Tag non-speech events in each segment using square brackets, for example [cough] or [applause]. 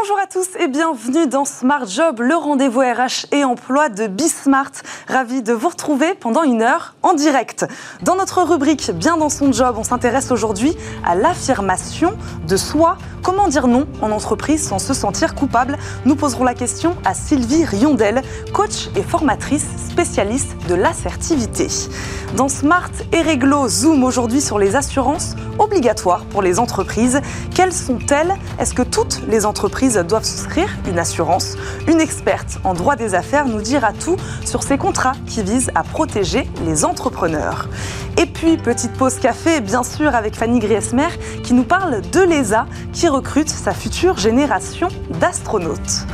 Bonjour à tous et bienvenue dans Smart Job, le rendez-vous RH et emploi de Bismart. Ravi de vous retrouver pendant une heure en direct. Dans notre rubrique Bien dans son job, on s'intéresse aujourd'hui à l'affirmation de soi. Comment dire non en entreprise sans se sentir coupable Nous poserons la question à Sylvie Riondel, coach et formatrice spécialiste de l'assertivité. Dans Smart et Réglo, zoom aujourd'hui sur les assurances obligatoires pour les entreprises. Quelles sont-elles Est-ce que toutes les entreprises doivent souscrire une assurance Une experte en droit des affaires nous dira tout sur ces contrats qui visent à protéger les entrepreneurs. Et puis, petite pause café, bien sûr, avec Fanny Griesmer qui nous parle de l'ESA qui recrute sa future génération d'astronautes.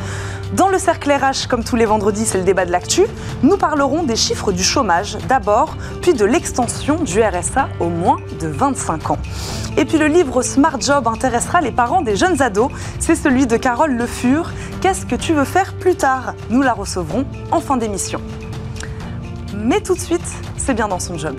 Dans le cercle RH, comme tous les vendredis, c'est le débat de l'actu. Nous parlerons des chiffres du chômage d'abord, puis de l'extension du RSA au moins de 25 ans. Et puis le livre Smart Job intéressera les parents des jeunes ados. C'est celui de Carole Le Fur. Qu'est-ce que tu veux faire plus tard? Nous la recevrons en fin d'émission. Mais tout de suite, c'est bien dans son job.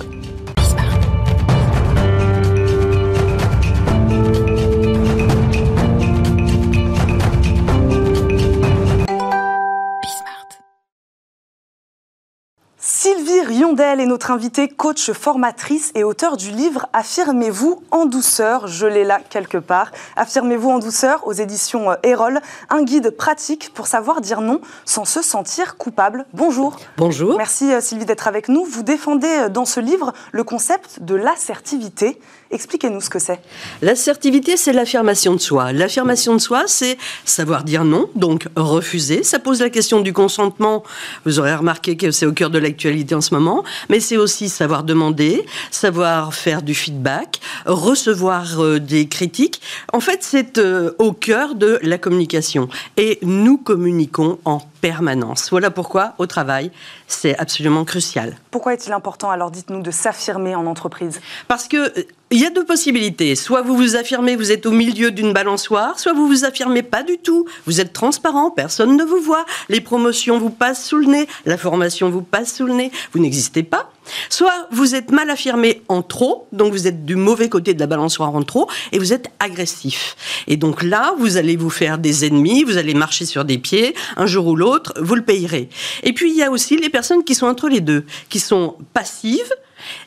Riondel est notre invitée, coach formatrice et auteur du livre Affirmez-vous en douceur. Je l'ai là quelque part. Affirmez-vous en douceur aux éditions euh, Erol. Un guide pratique pour savoir dire non sans se sentir coupable. Bonjour. Bonjour. Merci euh, Sylvie d'être avec nous. Vous défendez euh, dans ce livre le concept de l'assertivité. Expliquez-nous ce que c'est. L'assertivité, c'est l'affirmation de soi. L'affirmation de soi, c'est savoir dire non, donc refuser. Ça pose la question du consentement. Vous aurez remarqué que c'est au cœur de l'actualité en ce moment. Mais c'est aussi savoir demander, savoir faire du feedback, recevoir euh, des critiques. En fait, c'est euh, au cœur de la communication. Et nous communiquons en permanence. Voilà pourquoi, au travail, c'est absolument crucial. Pourquoi est-il important, alors dites-nous, de s'affirmer en entreprise? Parce que euh, il y a deux possibilités. Soit vous vous affirmez, vous êtes au milieu d'une balançoire, soit vous vous affirmez pas du tout. Vous êtes transparent, personne ne vous voit. Les promotions vous passent sous le nez, la formation vous passe sous le nez. Vous n'existez pas. Soit vous êtes mal affirmé en trop, donc vous êtes du mauvais côté de la balançoire en trop, et vous êtes agressif. Et donc là, vous allez vous faire des ennemis, vous allez marcher sur des pieds, un jour ou l'autre, vous le payerez. Et puis il y a aussi les personnes qui sont entre les deux, qui sont passives,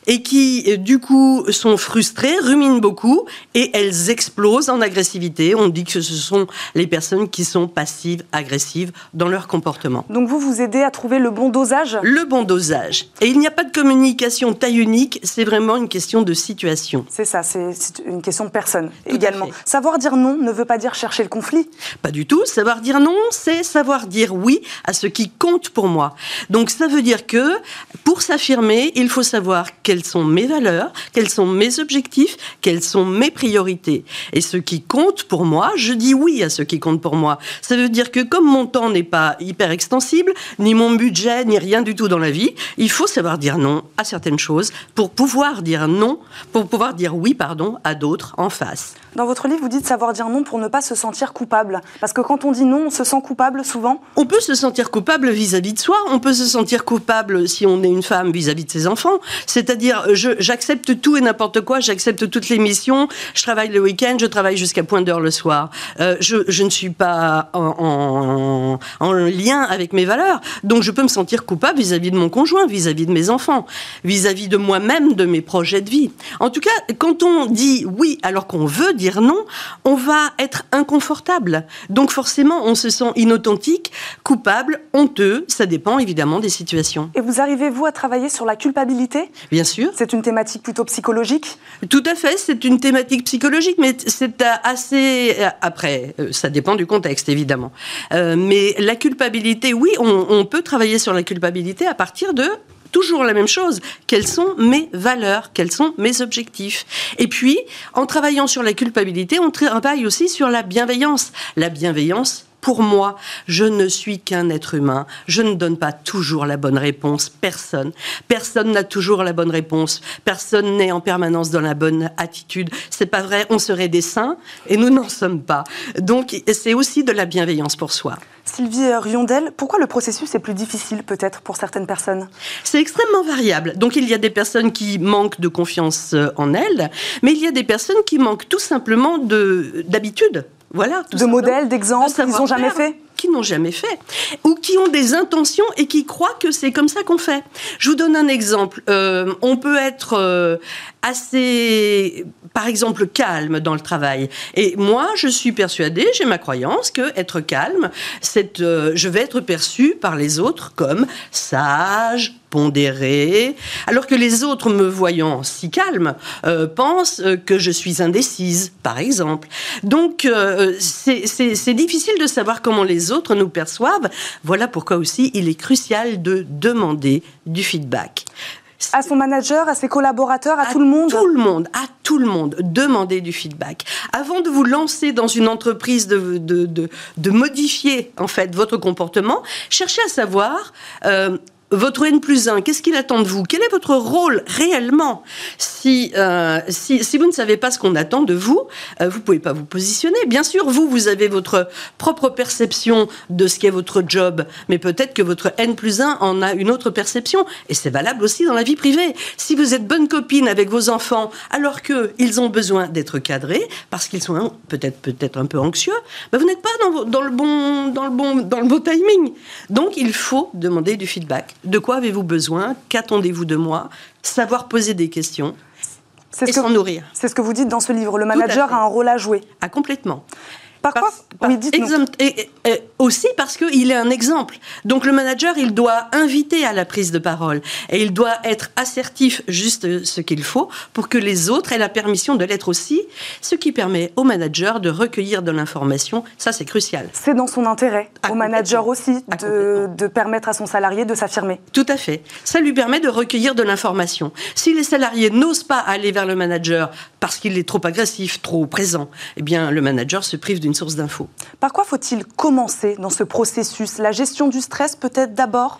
et qui, euh, du coup, sont frustrées, ruminent beaucoup et elles explosent en agressivité. On dit que ce sont les personnes qui sont passives, agressives dans leur comportement. Donc vous, vous aidez à trouver le bon dosage? Le bon dosage. Et il n'y a pas de communication taille unique, c'est vraiment une question de situation. C'est ça, c'est une question de personne également. Savoir dire non ne veut pas dire chercher le conflit? Pas du tout. Savoir dire non, c'est savoir dire oui à ce qui compte pour moi. Donc ça veut dire que pour s'affirmer, il faut savoir quelles sont mes valeurs, quels sont mes objectifs, quelles sont mes priorités. Et ce qui compte pour moi, je dis oui à ce qui compte pour moi. Ça veut dire que comme mon temps n'est pas hyper extensible, ni mon budget, ni rien du tout dans la vie, il faut savoir dire non à certaines choses pour pouvoir dire non, pour pouvoir dire oui, pardon, à d'autres en face. Dans votre livre, vous dites savoir dire non pour ne pas se sentir coupable. Parce que quand on dit non, on se sent coupable souvent? On peut se sentir coupable vis-à-vis de soi, on peut se sentir coupable si on est une femme vis-à-vis de ses enfants. C'est-à-dire, j'accepte tout et n'importe quoi, j'accepte toutes les missions, je travaille le week-end, je travaille jusqu'à point d'heure le soir. Euh, je, ne suis pas en, lien avec mes valeurs, donc je peux me sentir coupable vis-à-vis de mon conjoint, vis-à-vis de mes enfants, vis-à-vis de moi-même, de mes projets de vie. En tout cas, quand on dit oui alors qu'on veut dire non, on va être inconfortable. Donc forcément, on se sent inauthentique, coupable, honteux. Ça dépend évidemment des situations. Et vous arrivez-vous à travailler sur la culpabilité? Bien sûr. C'est une thématique plutôt psychologique? Tout à fait, c'est une thématique psychologique, mais c'est assez... Après, euh, ça dépend du contexte, évidemment. Euh, mais la culpabilité, oui, on, on peut travailler sur la culpabilité à partir de toujours la même chose. Quelles sont mes valeurs? Quels sont mes objectifs? Et puis, en travaillant sur la culpabilité, on travaille aussi sur la bienveillance. La bienveillance pour moi, je ne suis qu'un être humain. Je ne donne pas toujours la bonne réponse. Personne. Personne n'a toujours la bonne réponse. Personne n'est en permanence dans la bonne attitude. C'est pas vrai. On serait des saints et nous n'en sommes pas. Donc, c'est aussi de la bienveillance pour soi. Sylvie Riondel, pourquoi le processus est plus difficile peut-être pour certaines personnes? C'est extrêmement variable. Donc il y a des personnes qui manquent de confiance en elles, mais il y a des personnes qui manquent tout simplement d'habitude Voilà. de modèles, d'exemples qu'ils n'ont jamais fait qui n'ont jamais fait, ou qui ont des intentions et qui croient que c'est comme ça qu'on fait. Je vous donne un exemple. Euh, on peut être euh, assez, par exemple, calme dans le travail. Et moi, je suis persuadée, j'ai ma croyance que être calme, c'est, euh, je vais être perçue par les autres comme sage, pondéré, alors que les autres, me voyant si calme, pensent que je suis indécise, par exemple. Donc, c'est difficile de savoir comment les autres nous perçoivent. Voilà pourquoi aussi il est crucial de demander du feedback. À son manager, à ses collaborateurs, à, tout le monde Tout le monde, à tout le monde, demander du feedback. Avant de vous lancer dans une entreprise, de, de, de, modifier en fait votre comportement, cherchez à savoir euh, votre N plus 1, qu'est-ce qu'il attend de vous? Quel est votre rôle réellement? Si, euh, si, si, vous ne savez pas ce qu'on attend de vous, euh, vous ne pouvez pas vous positionner. Bien sûr, vous, vous avez votre propre perception de ce qu'est votre job, mais peut-être que votre N plus 1 en a une autre perception. Et c'est valable aussi dans la vie privée. Si vous êtes bonne copine avec vos enfants, alors qu'ils ont besoin d'être cadrés, parce qu'ils sont peut-être peut-être un peu anxieux, ben vous n'êtes pas dans, le bon, dans, le bon, dans le bon timing. Donc, il faut demander du feedback de quoi avez-vous besoin? Qu'attendez-vous de moi? Savoir poser des questions et s'en nourrir. C'est ce que vous dites dans ce livre. Le manager a un rôle à jouer. Ah, complètement. Parfois, et, aussi parce qu'il est un exemple. Donc le manager, il doit inviter à la prise de parole et il doit être assertif, juste ce qu'il faut, pour que les autres aient la permission de l'être aussi, ce qui permet au manager de recueillir de l'information. Ça, c'est crucial. C'est dans son intérêt, ah, au manager aussi, ah, de, de, permettre à son salarié de s'affirmer. Tout à fait. Ça lui permet de recueillir de l'information. Si les salariés n'osent pas aller vers le manager parce qu'il est trop agressif, trop présent, eh bien le manager se prive d'une source d'infos. Par quoi faut-il commencer dans ce processus? La gestion du stress peut-être d'abord?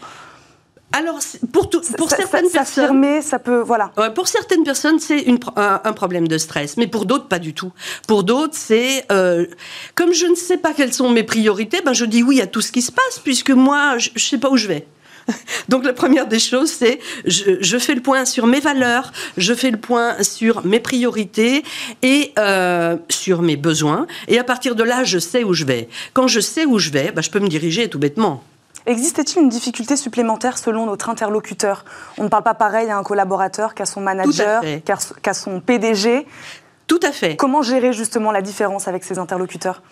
Alors, pour, pour certaines personnes, ça peut, voilà. pour certaines personnes, c'est un, un, problème de stress, mais pour d'autres, pas du tout. Pour d'autres, c'est euh, comme je ne sais pas quelles sont mes priorités, ben je dis oui à tout ce qui se passe, puisque moi, je ne sais pas où je vais. [laughs] Donc la première des choses, c'est je, fais le point sur mes valeurs, je fais le point sur mes priorités et euh, sur mes besoins. Et à partir de là, je sais où je vais. Quand je sais où je vais, bah, je peux me diriger tout bêtement. Existait-il une difficulté supplémentaire selon notre interlocuteur? On ne parle pas pareil à un collaborateur qu'à son manager, qu'à son PDG. Tout à fait. Comment gérer justement la différence avec ses interlocuteurs?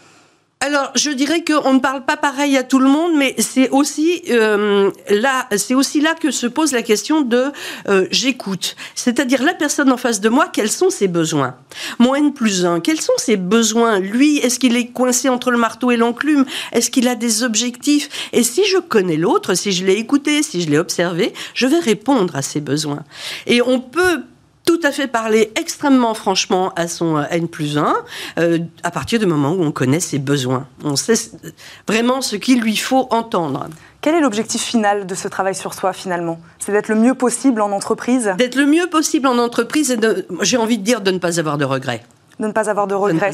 Alors, je dirais qu'on ne parle pas pareil à tout le monde, mais c'est aussi euh, là, c'est aussi là que se pose la question de euh, j'écoute, c'est-à-dire la personne en face de moi, quels sont ses besoins? Mon N plus un, quels sont ses besoins? Lui, est-ce qu'il est coincé entre le marteau et l'enclume? Est-ce qu'il a des objectifs? Et si je connais l'autre, si je l'ai écouté, si je l'ai observé, je vais répondre à ses besoins. Et on peut tout à fait parler extrêmement franchement à son euh, N plus 1 euh, à partir du moment où on connaît ses besoins. On sait vraiment ce qu'il lui faut entendre. Quel est l'objectif final de ce travail sur soi finalement? C'est d'être le mieux possible en entreprise? D'être le mieux possible en entreprise et j'ai envie de dire de ne pas avoir de regrets de ne pas avoir de regrets.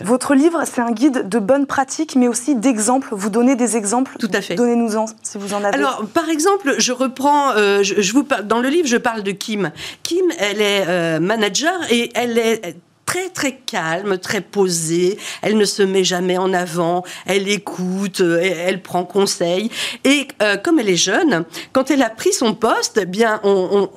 Votre livre, c'est un guide de bonnes pratiques, mais aussi d'exemples. Vous donnez des exemples. Tout à fait. Donnez-nous-en, si vous en avez. Alors, par exemple, je reprends, euh, je, vous dans le livre, je parle de Kim. Kim, elle est euh, manager et elle est très très calme, très posée. Elle ne se met jamais en avant. Elle écoute, euh, elle, prend conseil. Et comme elle est jeune, quand elle a pris son poste, eh bien on, on,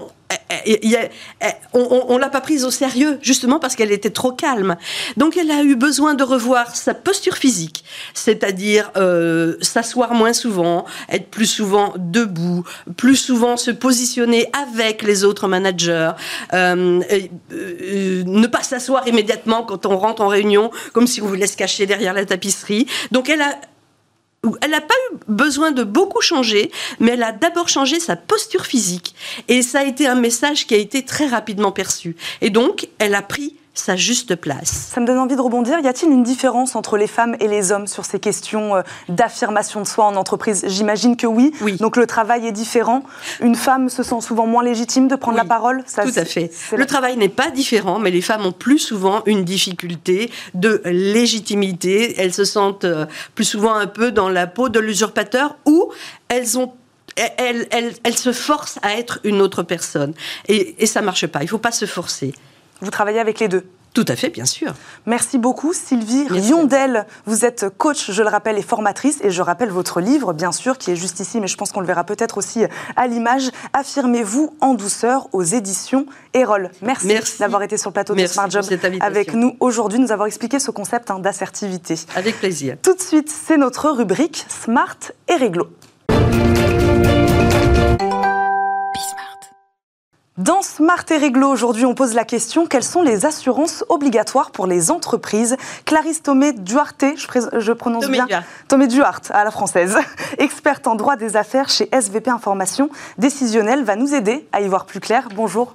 ne l'a pas prise au sérieux, justement parce qu'elle était trop calme. Donc elle a eu besoin de revoir sa posture physique, c'est-à-dire euh, s'asseoir moins souvent, être plus souvent debout, plus souvent se positionner avec les autres managers, euh, euh, ne pas s'asseoir immédiatement quand on rentre en réunion, comme si on voulait se cacher derrière la tapisserie. Donc elle a elle n'a pas eu besoin de beaucoup changer, mais elle a d'abord changé sa posture physique. Et ça a été un message qui a été très rapidement perçu. Et donc, elle a pris sa juste place. Ça me donne envie de rebondir. Y a-t-il une différence entre les femmes et les hommes sur ces questions euh, d'affirmation de soi en entreprise? J'imagine que oui. oui. Donc le travail est différent. Une femme se sent souvent moins légitime de prendre la parole? Ça, Tout à fait. Le travail n'est pas différent, mais les femmes ont plus souvent une difficulté de légitimité. Elles se sentent euh, plus souvent un peu dans la peau de l'usurpateur ou elles ont elles, se forcent à être une autre personne. Et, et ça marche pas. Il faut pas se forcer. Vous travaillez avec les deux tout à fait, bien sûr. Merci beaucoup, Sylvie Riondel. Vous êtes coach, je le rappelle, et formatrice. Et je rappelle votre livre, bien sûr, qui est juste ici, mais je pense qu'on le verra peut-être aussi à l'image. Affirmez-vous en douceur aux éditions Erol. Merci, d'avoir été sur le plateau de Smart Job avec nous aujourd'hui, nous avoir expliqué ce concept hein, d'assertivité. Avec plaisir. Tout de suite, c'est notre rubrique Smart et Réglo. Dans Smart et Réglo, aujourd'hui, on pose la question quelles sont les assurances obligatoires pour les entreprises? Clarisse Tomé Duarte, je, prononce bien? Tomé Duarte à la française, [laughs] experte en droit des affaires chez SVP Information Décisionnelle, va nous aider à y voir plus clair. Bonjour.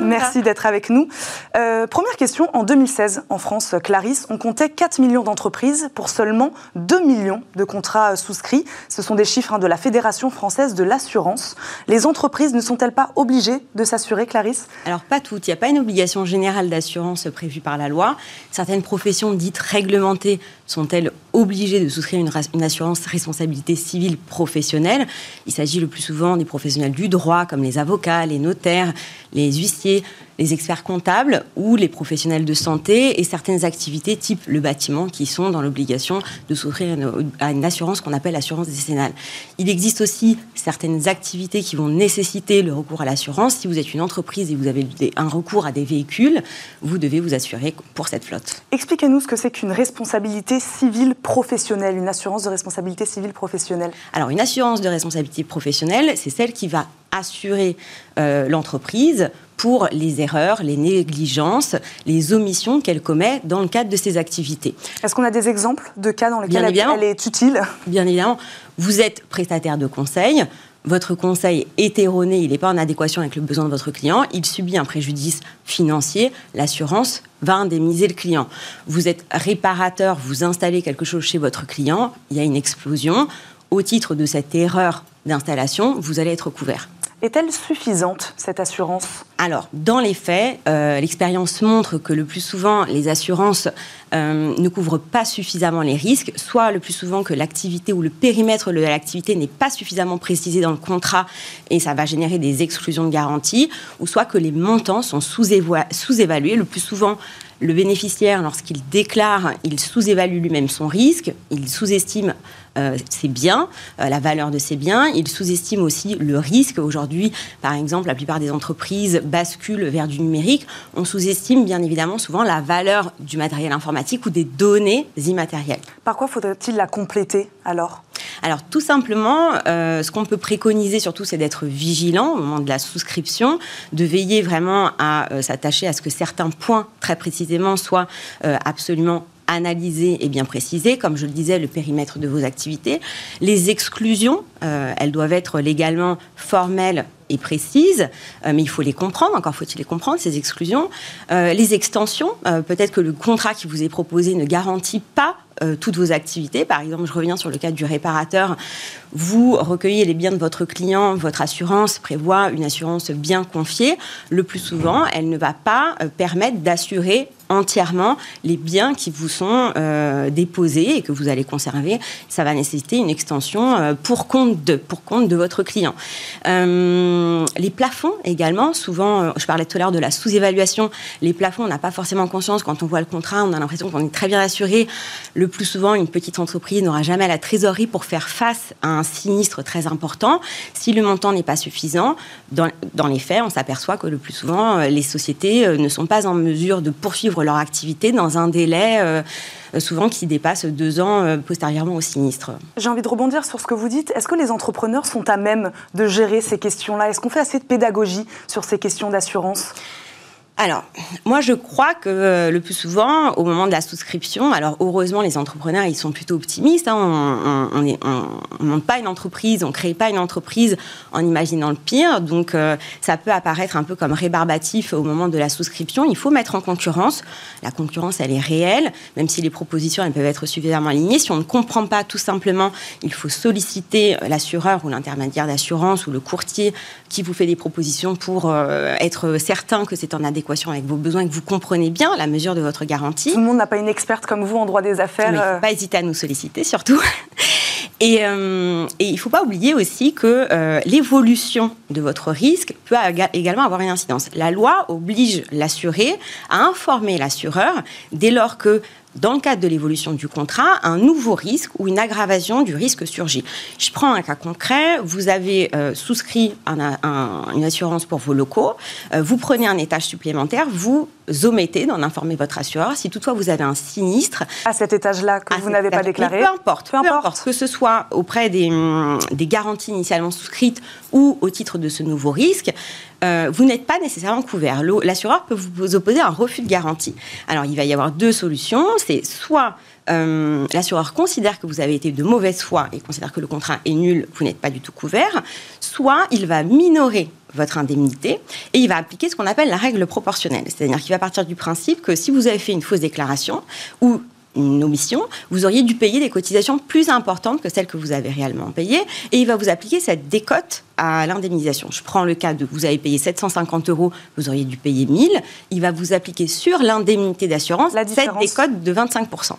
Merci d'être avec nous. Euh, première question, en 2016, en France, Clarisse, on comptait 4 millions d'entreprises pour seulement 2 millions de contrats souscrits. Ce sont des chiffres hein, de la Fédération française de l'assurance. Les entreprises ne sont-elles pas obligées de Clarisse Alors pas toutes. Il n'y a pas une obligation générale d'assurance prévue par la loi. Certaines professions dites réglementées sont-elles obligées de souscrire une, une, assurance responsabilité civile professionnelle? Il s'agit le plus souvent des professionnels du droit, comme les avocats, les notaires, les huissiers, les experts comptables ou les professionnels de santé et certaines activités type le bâtiment qui sont dans l'obligation de souscrire à une assurance qu'on appelle assurance décennale. Il existe aussi certaines activités qui vont nécessiter le recours à l'assurance. Si vous êtes une entreprise et vous avez un recours à des véhicules, vous devez vous assurer pour cette flotte. Expliquez-nous ce que c'est qu'une responsabilité civile professionnelle, une assurance de responsabilité civile professionnelle. Alors une assurance de responsabilité professionnelle, c'est celle qui va assurer euh, l'entreprise pour les erreurs, les négligences, les omissions qu'elle commet dans le cadre de ses activités. Est-ce qu'on a des exemples de cas dans lesquels elle, est utile? Bien évidemment. Vous êtes prestataire de conseil, votre conseil est erroné, il n'est pas en adéquation avec le besoin de votre client, il subit un préjudice financier, l'assurance va indemniser le client. Vous êtes réparateur, vous installez quelque chose chez votre client, il y a une explosion, au titre de cette erreur d'installation, vous allez être couvert. Est-elle suffisante, cette assurance? Alors, dans les faits, euh, l'expérience montre que le plus souvent, les assurances euh, ne couvrent pas suffisamment les risques, soit le plus souvent que l'activité ou le périmètre de l'activité n'est pas suffisamment précisé dans le contrat et ça va générer des exclusions de garantie, ou soit que les montants sont sous-évalués. le plus souvent, le bénéficiaire, lorsqu'il déclare, il sous-évalue lui-même son risque, il sous-estime euh, ses biens, euh, la valeur de ses biens. Il sous-estime aussi le risque. Aujourd'hui, par exemple, la plupart des entreprises basculent vers du numérique. On sous-estime bien évidemment souvent la valeur du matériel informatique ou des données immatérielles. Par quoi faudrait-il la compléter alors? Alors tout simplement, euh, ce qu'on peut préconiser surtout, c'est d'être vigilant au moment de la souscription, de veiller vraiment à s'attacher à ce que certains points très précisément soient absolument analyser et bien préciser, comme je le disais, le périmètre de vos activités. Les exclusions, euh, elles doivent être légalement formelles et précises, euh, mais il faut les comprendre, encore faut-il les comprendre, ces exclusions. Euh, les extensions, peut-être que le contrat qui vous est proposé ne garantit pas toutes vos activités. Par exemple, je reviens sur le cas du réparateur. Vous recueillez les biens de votre client, votre assurance prévoit une assurance bien confiée. Le plus souvent, elle ne va pas permettre d'assurer entièrement les biens qui vous sont euh, déposés et que vous allez conserver. Ça va nécessiter une extension euh, pour, compte de, pour compte de votre client. Euh, les plafonds également, souvent, je parlais tout à l'heure de la sous-évaluation, les plafonds, on n'a pas forcément conscience quand on voit le contrat, on a l'impression qu'on est très bien assuré. Le plus souvent, une petite entreprise n'aura jamais la trésorerie pour faire face à un sinistre très important. Si le montant n'est pas suffisant, dans, les faits, on s'aperçoit que le plus souvent, les sociétés ne sont pas en mesure de poursuivre leur activité dans un délai euh, souvent qui dépasse deux ans euh, postérieurement au sinistre. J'ai envie de rebondir sur ce que vous dites. Est-ce que les entrepreneurs sont à même de gérer ces questions-là? Est-ce qu'on fait assez de pédagogie sur ces questions d'assurance? Alors, moi, je crois que euh, le plus souvent, au moment de la souscription, alors heureusement, les entrepreneurs, ils sont plutôt optimistes. Hein. on ne monte pas une entreprise, on ne crée pas une entreprise en imaginant le pire. Donc, euh, ça peut apparaître un peu comme rébarbatif au moment de la souscription. Il faut mettre en concurrence. La concurrence, elle est réelle, même si les propositions, elles peuvent être suffisamment alignées. Si on ne comprend pas tout simplement, il faut solliciter l'assureur ou l'intermédiaire d'assurance ou le courtier qui vous fait des propositions pour euh, être certain que c'est en adéquation avec vos besoins et que vous comprenez bien la mesure de votre garantie. Tout le monde n'a pas une experte comme vous en droit des affaires. il faut euh. pas hésiter à nous solliciter surtout. [laughs] Et, il ne faut pas oublier aussi que l'évolution de votre risque peut également avoir une incidence. La loi oblige l'assuré à informer l'assureur dès lors que dans le cadre de l'évolution du contrat, un nouveau risque ou une aggravation du risque surgit. Je prends un cas concret. Vous avez euh, souscrit une assurance pour vos locaux. Euh, vous prenez un étage supplémentaire. Vous omettez d'en informer votre assureur. Si toutefois vous avez un sinistre. À cet étage-là que vous n'avez pas déclaré peu importe, peu, importe. Que ce soit auprès des, hum, des garanties initialement souscrites ou au titre de ce nouveau risque, euh, vous n'êtes pas nécessairement couvert. L'assureur peut vous opposer un refus de garantie. Alors, il va y avoir deux solutions. C'est soit euh, l'assureur considère que vous avez été de mauvaise foi et considère que le contrat est nul, vous n'êtes pas du tout couvert, soit il va minorer votre indemnité et il va appliquer ce qu'on appelle la règle proportionnelle. C'est-à-dire qu'il va partir du principe que si vous avez fait une fausse déclaration ou une omission, vous auriez dû payer des cotisations plus importantes que celles que vous avez réellement payées, et il va vous appliquer cette décote à l'indemnisation. Je prends le cas de vous avez payé 750 euros, vous auriez dû payer 1000, il va vous appliquer sur l'indemnité d'assurance cette décote de 25%.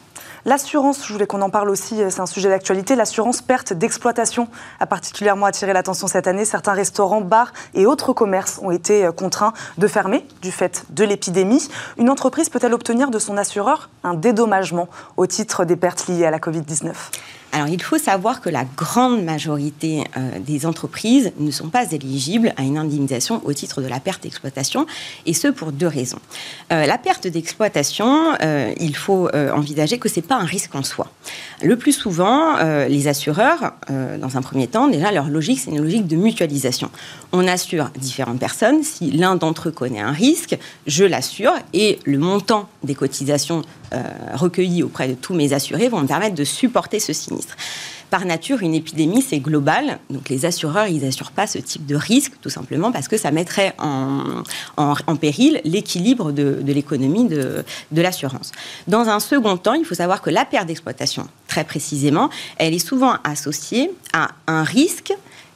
L'assurance, je voulais qu'on en parle aussi, c'est un sujet d'actualité, l'assurance perte d'exploitation a particulièrement attiré l'attention cette année. Certains restaurants, bars et autres commerces ont été euh, contraints de fermer du fait de l'épidémie. Une entreprise peut-elle obtenir de son assureur un dédommagement au titre des pertes liées à la Covid-19 alors, il faut savoir que la grande majorité euh, des entreprises ne sont pas éligibles à une indemnisation au titre de la perte d'exploitation, et ce pour deux raisons. Euh, la perte d'exploitation, euh, il faut envisager que ce n'est pas un risque en soi. Le plus souvent, les assureurs, dans un premier temps, déjà, leur logique, c'est une logique de mutualisation. On assure différentes personnes. Si l'un d'entre eux connaît un risque, je l'assure, et le montant des cotisations recueillies auprès de tous mes assurés vont me permettre de supporter ce sinistre. Par nature, une épidémie, c'est global. Donc les assureurs, ils n'assurent pas ce type de risque, tout simplement parce que ça mettrait en, péril l'équilibre de, l'économie de, l'assurance. Dans un second temps, il faut savoir que la perte d'exploitation, très précisément, elle est souvent associée à un risque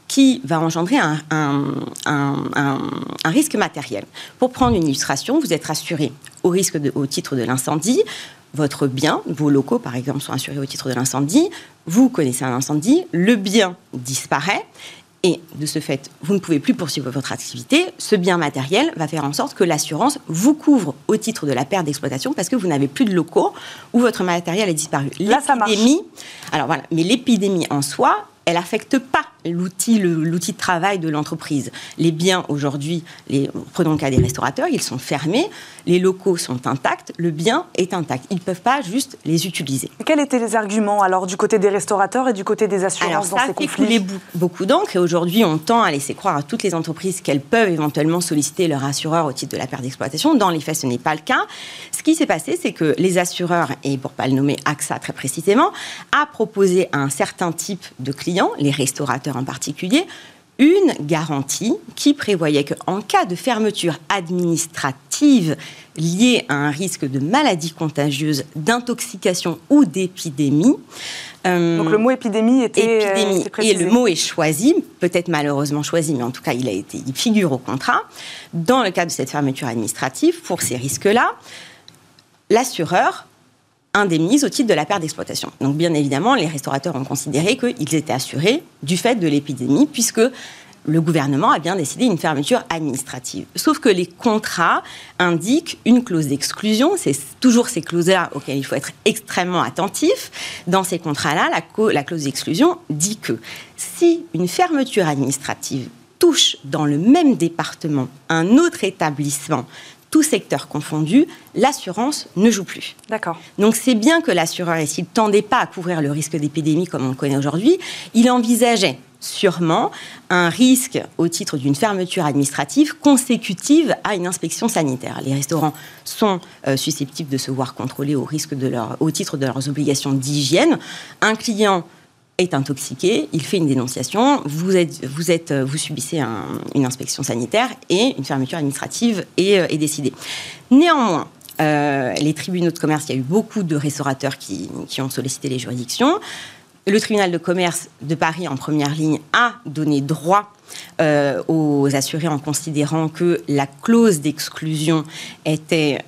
qui va engendrer un, risque matériel. Pour prendre une illustration, vous êtes assuré au, risque au titre de l'incendie votre bien, vos locaux par exemple, sont assurés au titre de l'incendie, vous connaissez un incendie, le bien disparaît, et de ce fait, vous ne pouvez plus poursuivre votre activité, ce bien matériel va faire en sorte que l'assurance vous couvre au titre de la perte d'exploitation parce que vous n'avez plus de locaux où votre matériel est disparu. L'épidémie, alors voilà, mais l'épidémie en soi, elle affecte pas l'outil, l'outil de travail de l'entreprise. Les biens aujourd'hui, les, prenons le cas des restaurateurs, ils sont fermés, les locaux sont intacts, le bien est intact. Ils ne peuvent pas juste les utiliser. quels étaient les arguments alors du côté des restaurateurs et du côté des assurances dans ces conflits fait beaucoup d'encre et aujourd'hui on tend à laisser croire à toutes les entreprises qu'elles peuvent éventuellement solliciter leur assureur au titre de la perte d'exploitation. Dans les faits, ce n'est pas le cas. Ce qui s'est passé, c'est que les assureurs, et pour ne pas le nommer AXA très précisément, a proposé à un certain type de clients, les restaurateurs en particulier, une garantie qui prévoyait qu'en cas de fermeture administrative liée à un risque de maladie contagieuse, d'intoxication ou d'épidémie. Euh, Donc le mot épidémie était euh, épidémie, et le mot est choisi, peut-être malheureusement choisi, mais en tout cas il a été, il figure au contrat. Dans le cas de cette fermeture administrative, pour ces risques-là, l'assureur indemnise au titre de la perte d'exploitation. Donc bien évidemment, les restaurateurs ont considéré qu'ils étaient assurés du fait de l'épidémie, puisque le gouvernement a bien décidé une fermeture administrative. Sauf que les contrats indiquent une clause d'exclusion. C'est toujours ces clauses-là auxquelles il faut être extrêmement attentif. Dans ces contrats-là, la, la clause d'exclusion dit que si une fermeture administrative touche dans le même département un autre établissement tout secteur confondu, l'assurance ne joue plus. D'accord. Donc c'est bien que l'assureur, s'il ne tendait pas à couvrir le risque d'épidémie comme on le connaît aujourd'hui, il envisageait sûrement un risque au titre d'une fermeture administrative consécutive à une inspection sanitaire. Les restaurants sont euh, susceptibles de se voir contrôlés au, risque de leur, au titre de leurs obligations d'hygiène. Un client est intoxiqué, il fait une dénonciation, vous, êtes, vous, vous subissez une inspection sanitaire et une fermeture administrative est, euh, décidée. Néanmoins, euh, les tribunaux de commerce, il y a eu beaucoup de restaurateurs qui, qui, ont sollicité les juridictions. Le tribunal de commerce de Paris, en première ligne, a donné droit euh, aux assurés en considérant que la clause d'exclusion était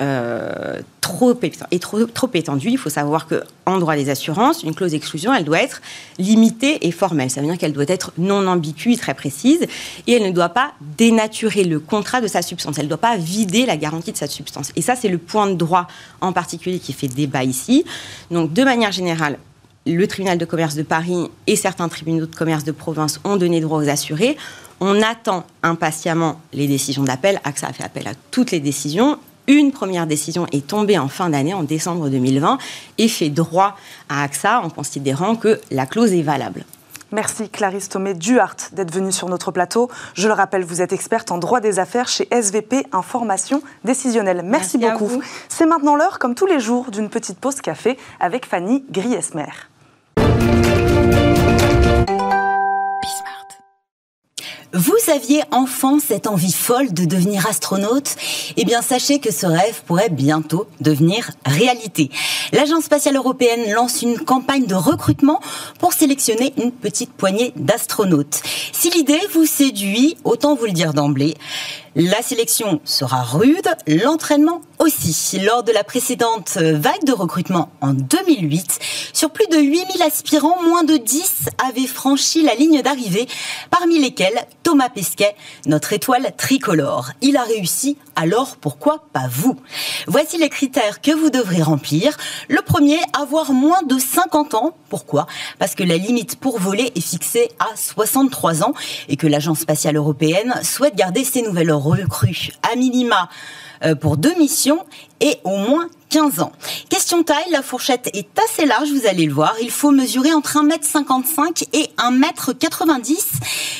trop, est trop, étendue. Il faut savoir que en droit des assurances, une clause d'exclusion, elle doit être limitée et formelle. Ça veut dire qu'elle doit être non ambiguë, très précise, et elle ne doit pas dénaturer le contrat de sa substance. Elle ne doit pas vider la garantie de sa substance. Et ça, c'est le point de droit en particulier qui fait débat ici. Donc, de manière générale, le tribunal de commerce de Paris et certains tribunaux de commerce de province ont donné droit aux assurés. On attend impatiemment les décisions d'appel. AXA a fait appel à toutes les décisions. Une première décision est tombée en fin d'année, en décembre 2020, et fait droit à AXA en considérant que la clause est valable. Merci Clarisse Thomé Duhart d'être venue sur notre plateau. Je le rappelle, vous êtes experte en droit des affaires chez SVP Information Décisionnelle. Merci, beaucoup. C'est maintenant l'heure, comme tous les jours, d'une petite pause café avec Fanny Griesmer. Vous aviez enfant cette envie folle de devenir astronaute? Eh bien, sachez que ce rêve pourrait bientôt devenir réalité. L'Agence spatiale européenne lance une campagne de recrutement pour sélectionner une petite poignée d'astronautes. Si l'idée vous séduit, autant vous le dire d'emblée, la sélection sera rude, l'entraînement aussi. Lors de la précédente vague de recrutement en 2008, sur plus de 8000 aspirants, moins de 10 avaient franchi la ligne d'arrivée, parmi lesquels Thomas Pesquet, notre étoile tricolore. Il a réussi, alors pourquoi pas vous? Voici les critères que vous devrez remplir. Le premier, avoir moins de 50 ans. Pourquoi? Parce que la limite pour voler est fixée à 63 ans et que l'Agence spatiale européenne souhaite garder ses nouvelles recrues à minima euh, pour deux missions et au moins 15 ans. Question taille, la fourchette est assez large, vous allez le voir. Il faut mesurer entre 1m55 et 1m90,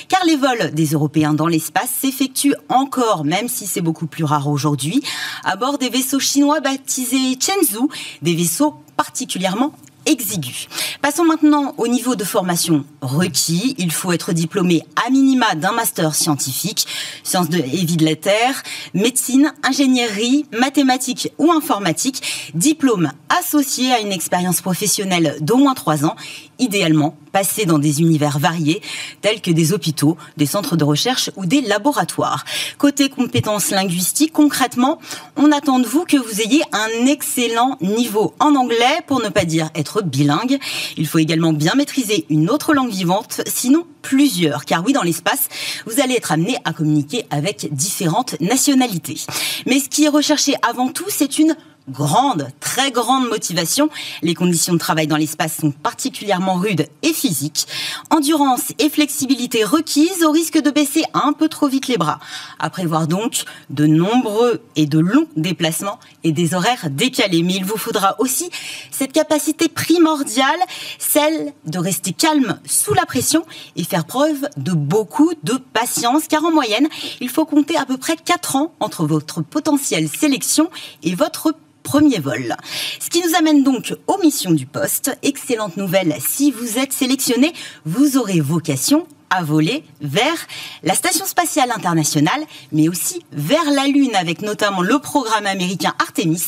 car les vols des Européens dans l'espace s'effectuent encore, même si c'est beaucoup plus rare aujourd'hui, à bord des vaisseaux chinois baptisés Chenzhou, des vaisseaux particulièrement exigu. Passons maintenant au niveau de formation requis. Il faut être diplômé à minima d'un master scientifique, sciences de et vie de la Terre, médecine, ingénierie, mathématiques ou informatique, diplôme associé à une expérience professionnelle d'au moins trois ans, idéalement passer dans des univers variés, tels que des hôpitaux, des centres de recherche ou des laboratoires. Côté compétences linguistiques, concrètement, on attend de vous que vous ayez un excellent niveau en anglais, pour ne pas dire être bilingue. Il faut également bien maîtriser une autre langue vivante, sinon plusieurs, car oui, dans l'espace, vous allez être amené à communiquer avec différentes nationalités. Mais ce qui est recherché avant tout, c'est une grande, très grande motivation. Les conditions de travail dans l'espace sont particulièrement rudes et physiques. Endurance et flexibilité requises au risque de baisser un peu trop vite les bras. À prévoir donc de nombreux et de longs déplacements et des horaires décalés. Mais il vous faudra aussi cette capacité primordiale, celle de rester calme sous la pression et faire preuve de beaucoup de patience, car en moyenne, il faut compter à peu près 4 ans entre votre potentielle sélection et votre premier vol. Ce qui nous amène donc aux missions du poste. Excellente nouvelle, si vous êtes sélectionné, vous aurez vocation à voler vers la Station spatiale internationale, mais aussi vers la Lune, avec notamment le programme américain Artemis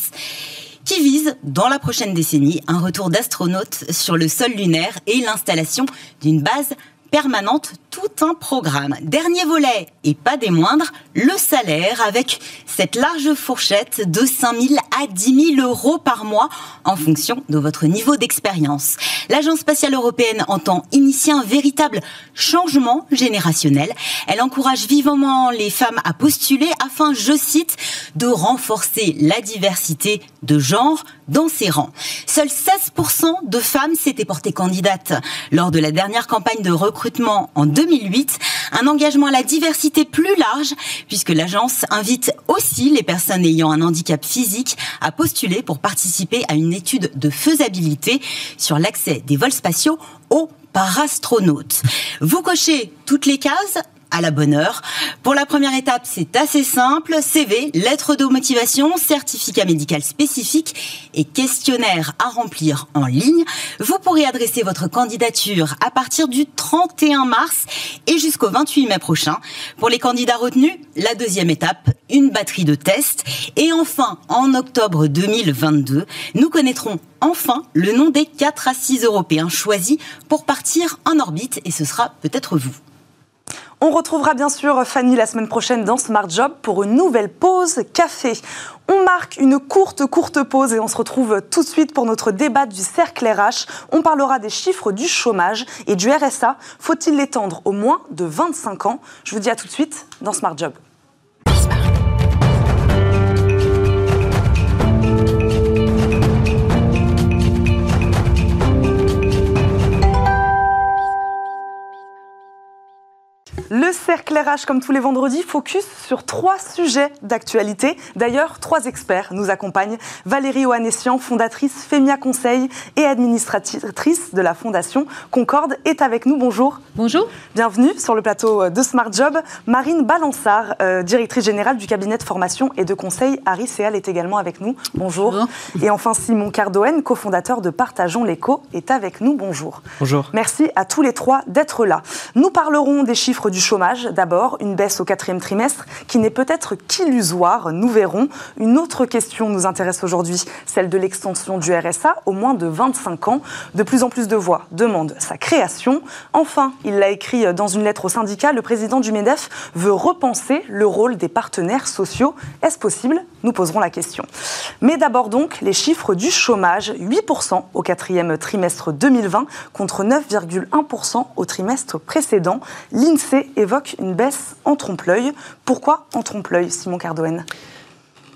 qui vise, dans la prochaine décennie, un retour d'astronautes sur le sol lunaire et l'installation d'une base permanente tout un programme. Dernier volet, et pas des moindres, le salaire avec cette large fourchette de 5 000 à 10 000 euros par mois en fonction de votre niveau d'expérience. L'Agence spatiale européenne entend initier un véritable changement générationnel. Elle encourage vivement les femmes à postuler afin, je cite, de renforcer la diversité de genre dans ses rangs. Seuls 16% de femmes s'étaient portées candidates lors de la dernière campagne de recrutement en 2000 2008, un engagement à la diversité plus large, puisque l'agence invite aussi les personnes ayant un handicap physique à postuler pour participer à une étude de faisabilité sur l'accès des vols spatiaux aux parastronautes. Vous cochez toutes les cases à la bonne heure. Pour la première étape, c'est assez simple. CV, lettre de motivation, certificat médical spécifique et questionnaire à remplir en ligne. Vous pourrez adresser votre candidature à partir du 31 mars et jusqu'au 28 mai prochain. Pour les candidats retenus, la deuxième étape, une batterie de tests. Et enfin, en octobre 2022, nous connaîtrons enfin le nom des 4 à 6 Européens choisis pour partir en orbite et ce sera peut-être vous. On retrouvera bien sûr Fanny la semaine prochaine dans Smart Job pour une nouvelle pause café. On marque une courte, courte pause et on se retrouve tout de suite pour notre débat du cercle RH. On parlera des chiffres du chômage et du RSA. Faut-il l'étendre au moins de 25 ans? Je vous dis à tout de suite dans Smart Job. Le cercle RH, comme tous les vendredis, focus sur trois sujets d'actualité. D'ailleurs, trois experts nous accompagnent. Valérie Oanessian, fondatrice Femia Conseil et administratrice de la fondation Concorde, est avec nous. Bonjour. Bonjour. Bienvenue sur le plateau de Smart Job. Marine Balançard, euh, directrice générale du cabinet de formation et de conseil Harry Seal, est également avec nous. Bonjour. Bonjour. Et enfin, Simon Cardoen, cofondateur de Partageons l'écho, est avec nous. Bonjour. Bonjour. Merci à tous les trois d'être là. Nous parlerons des chiffres du chômage, d'abord, une baisse au quatrième trimestre qui n'est peut-être qu'illusoire, nous verrons. Une autre question nous intéresse aujourd'hui, celle de l'extension du RSA au moins de 25 ans. De plus en plus de voix demandent sa création. Enfin, il l'a écrit dans une lettre au syndicat, le président du MEDEF veut repenser le rôle des partenaires sociaux. Est-ce possible? Nous poserons la question. Mais d'abord donc, les chiffres du chômage, 8% au quatrième trimestre 2020 contre 9,1% au trimestre précédent. L'INSEE évoque une baisse en trompe-l'œil. Pourquoi en trompe-l'œil, Simon Cardoen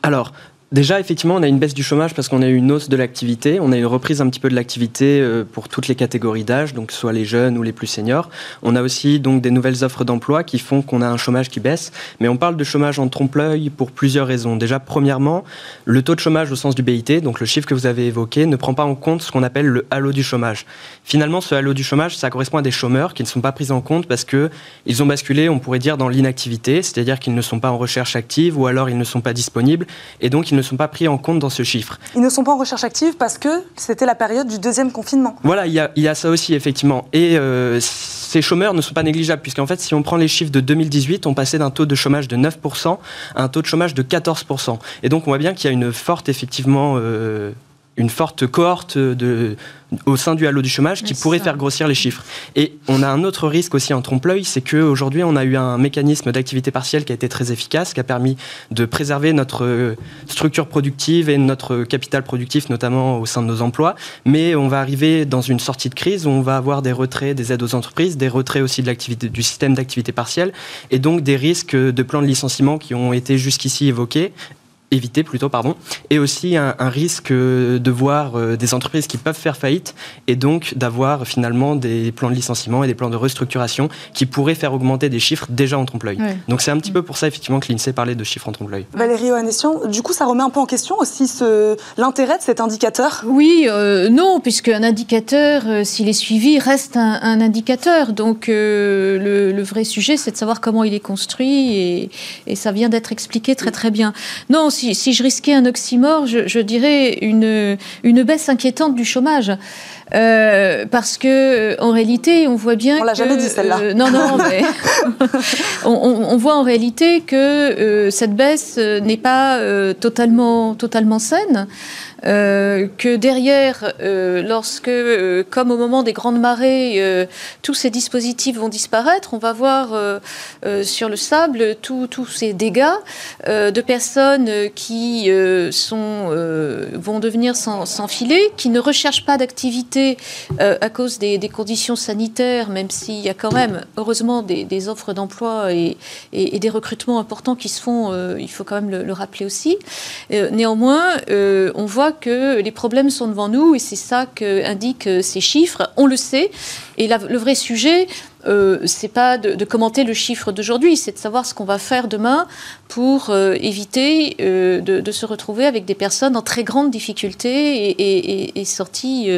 Alors, Déjà, effectivement, on a une baisse du chômage parce qu'on a eu une hausse de l'activité. On a une reprise un petit peu de l'activité euh, pour toutes les catégories d'âge, donc soit les jeunes ou les plus seniors. On a aussi donc des nouvelles offres d'emploi qui font qu'on a un chômage qui baisse. Mais on parle de chômage en trompe-l'œil pour plusieurs raisons. Déjà, premièrement, le taux de chômage au sens du BIT, donc le chiffre que vous avez évoqué, ne prend pas en compte ce qu'on appelle le halo du chômage. Finalement, ce halo du chômage, ça correspond à des chômeurs qui ne sont pas pris en compte parce que ils ont basculé, on pourrait dire, dans l'inactivité, c'est-à-dire qu'ils ne sont pas en recherche active ou alors ils ne sont pas disponibles et donc ne sont pas pris en compte dans ce chiffre. Ils ne sont pas en recherche active parce que c'était la période du deuxième confinement. Voilà, il y a, il y a ça aussi, effectivement. Et euh, ces chômeurs ne sont pas négligeables, puisqu'en fait, si on prend les chiffres de 2018, on passait d'un taux de chômage de 9% à un taux de chômage de 14%. Et donc, on voit bien qu'il y a une forte, effectivement, euh, une forte cohorte de, au sein du halo du chômage qui pourrait faire grossir les chiffres. Et on a un autre risque aussi en trompe-l'œil, c'est qu'aujourd'hui, on a eu un mécanisme d'activité partielle qui a été très efficace, qui a permis de préserver notre structure productive et notre capital productif, notamment au sein de nos emplois. Mais on va arriver dans une sortie de crise où on va avoir des retraits des aides aux entreprises, des retraits aussi de l'activité, du système d'activité partielle, et donc des risques de plans de licenciement qui ont été jusqu'ici évoqués éviter plutôt, pardon, et aussi un, risque de voir euh, des entreprises qui peuvent faire faillite et donc d'avoir finalement des plans de licenciement et des plans de restructuration qui pourraient faire augmenter des chiffres déjà en trompe-l'œil. Donc c'est un petit peu pour ça effectivement que l'INSEE parlait de chiffres en trompe-l'œil. Valérie Oanessian, du coup ça remet un peu en question aussi l'intérêt de cet indicateur? Oui, euh, non, puisque un indicateur, euh, s'il est suivi, reste un, indicateur. Donc le, vrai sujet c'est de savoir comment il est construit et, et ça vient d'être expliqué très très bien. Non, si, je risquais un oxymore, je, dirais une, baisse inquiétante du chômage. Euh, parce que en réalité, on voit bien. On l'a jamais dit celle-là. Euh, non, non, [laughs] mais on, voit en réalité que euh, cette baisse n'est pas totalement, totalement saine. Euh, que derrière, euh, lorsque, euh, comme au moment des grandes marées, tous ces dispositifs vont disparaître, on va voir sur le sable tous ces dégâts de personnes qui sont, vont devenir sans, filet, qui ne recherchent pas d'activité à cause des, conditions sanitaires, même s'il y a quand même, heureusement, des, offres d'emploi et, des recrutements importants qui se font, il faut quand même le, le rappeler aussi. néanmoins, on voit que les problèmes sont devant nous et c'est ça qu'indiquent ces chiffres. On le sait. Et le vrai sujet, euh, c'est pas de, commenter le chiffre d'aujourd'hui, c'est de savoir ce qu'on va faire demain pour euh, éviter euh, de, se retrouver avec des personnes en très grande difficulté et, et, sorties,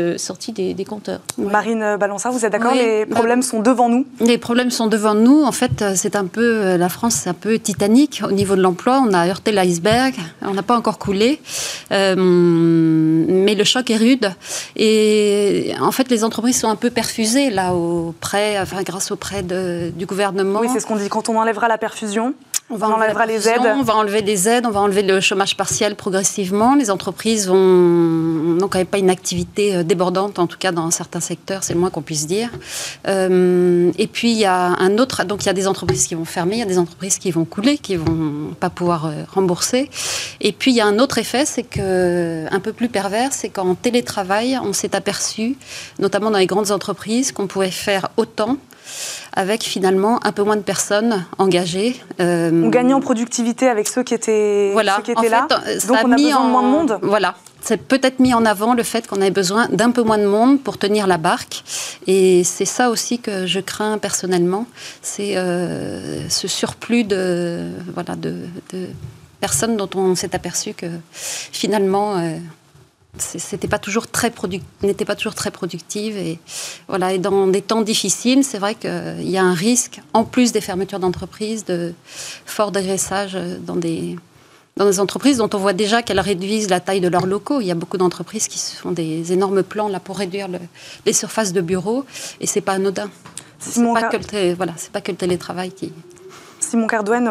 des, compteurs. Marine Balançard, vous êtes d'accord Les problèmes sont devant nous? Les problèmes sont devant nous. En fait, c'est un peu la France, c'est un peu titanique au niveau de l'emploi. On a heurté l'iceberg, on n'a pas encore coulé, mais le choc est rude. Et en fait, les entreprises sont un peu perfusées là auprès, enfin grâce auprès de, du gouvernement. Oui, c'est ce qu'on dit. Quand on enlèvera la perfusion, On va enlèvera les aides. On va enlever les aides, on va enlever le chômage partiel progressivement. Les entreprises vont n'ont quand même pas une activité euh, débordante, en tout cas dans certains secteurs, c'est le moins qu'on puisse dire. Euh, et puis il y a un autre, donc il y a des entreprises qui vont fermer, il y a des entreprises qui vont couler, qui vont pas pouvoir euh, rembourser. Et puis il y a un autre effet, c'est que un peu plus pervers, c'est qu'en télétravail, on s'est aperçu, notamment dans les grandes entreprises, qu'on pouvait faire autant avec finalement un peu moins de personnes engagées. Euh, on gagnait en productivité avec ceux qui étaient, voilà. qui étaient là. Donc on a mis besoin de moins de monde. Voilà. C'est peut-être mis en avant le fait qu'on avait besoin d'un peu moins de monde pour tenir la barque. Et c'est ça aussi que je crains personnellement. C'est euh, ce surplus de, voilà, de, personnes dont on s'est aperçu que finalement, euh, c'était pas toujours très n'était pas toujours très productive et voilà et dans des temps difficiles c'est vrai qu'il y a un risque en plus des fermetures d'entreprises de fort dégraissage dans des dans des entreprises dont on voit déjà qu'elles réduisent la taille de leurs locaux. Il y a beaucoup d'entreprises qui font des énormes plans là pour réduire les surfaces de bureaux et c'est pas anodin. C'est pas, que le, voilà, pas que le télétravail qui, Simon Cardouin,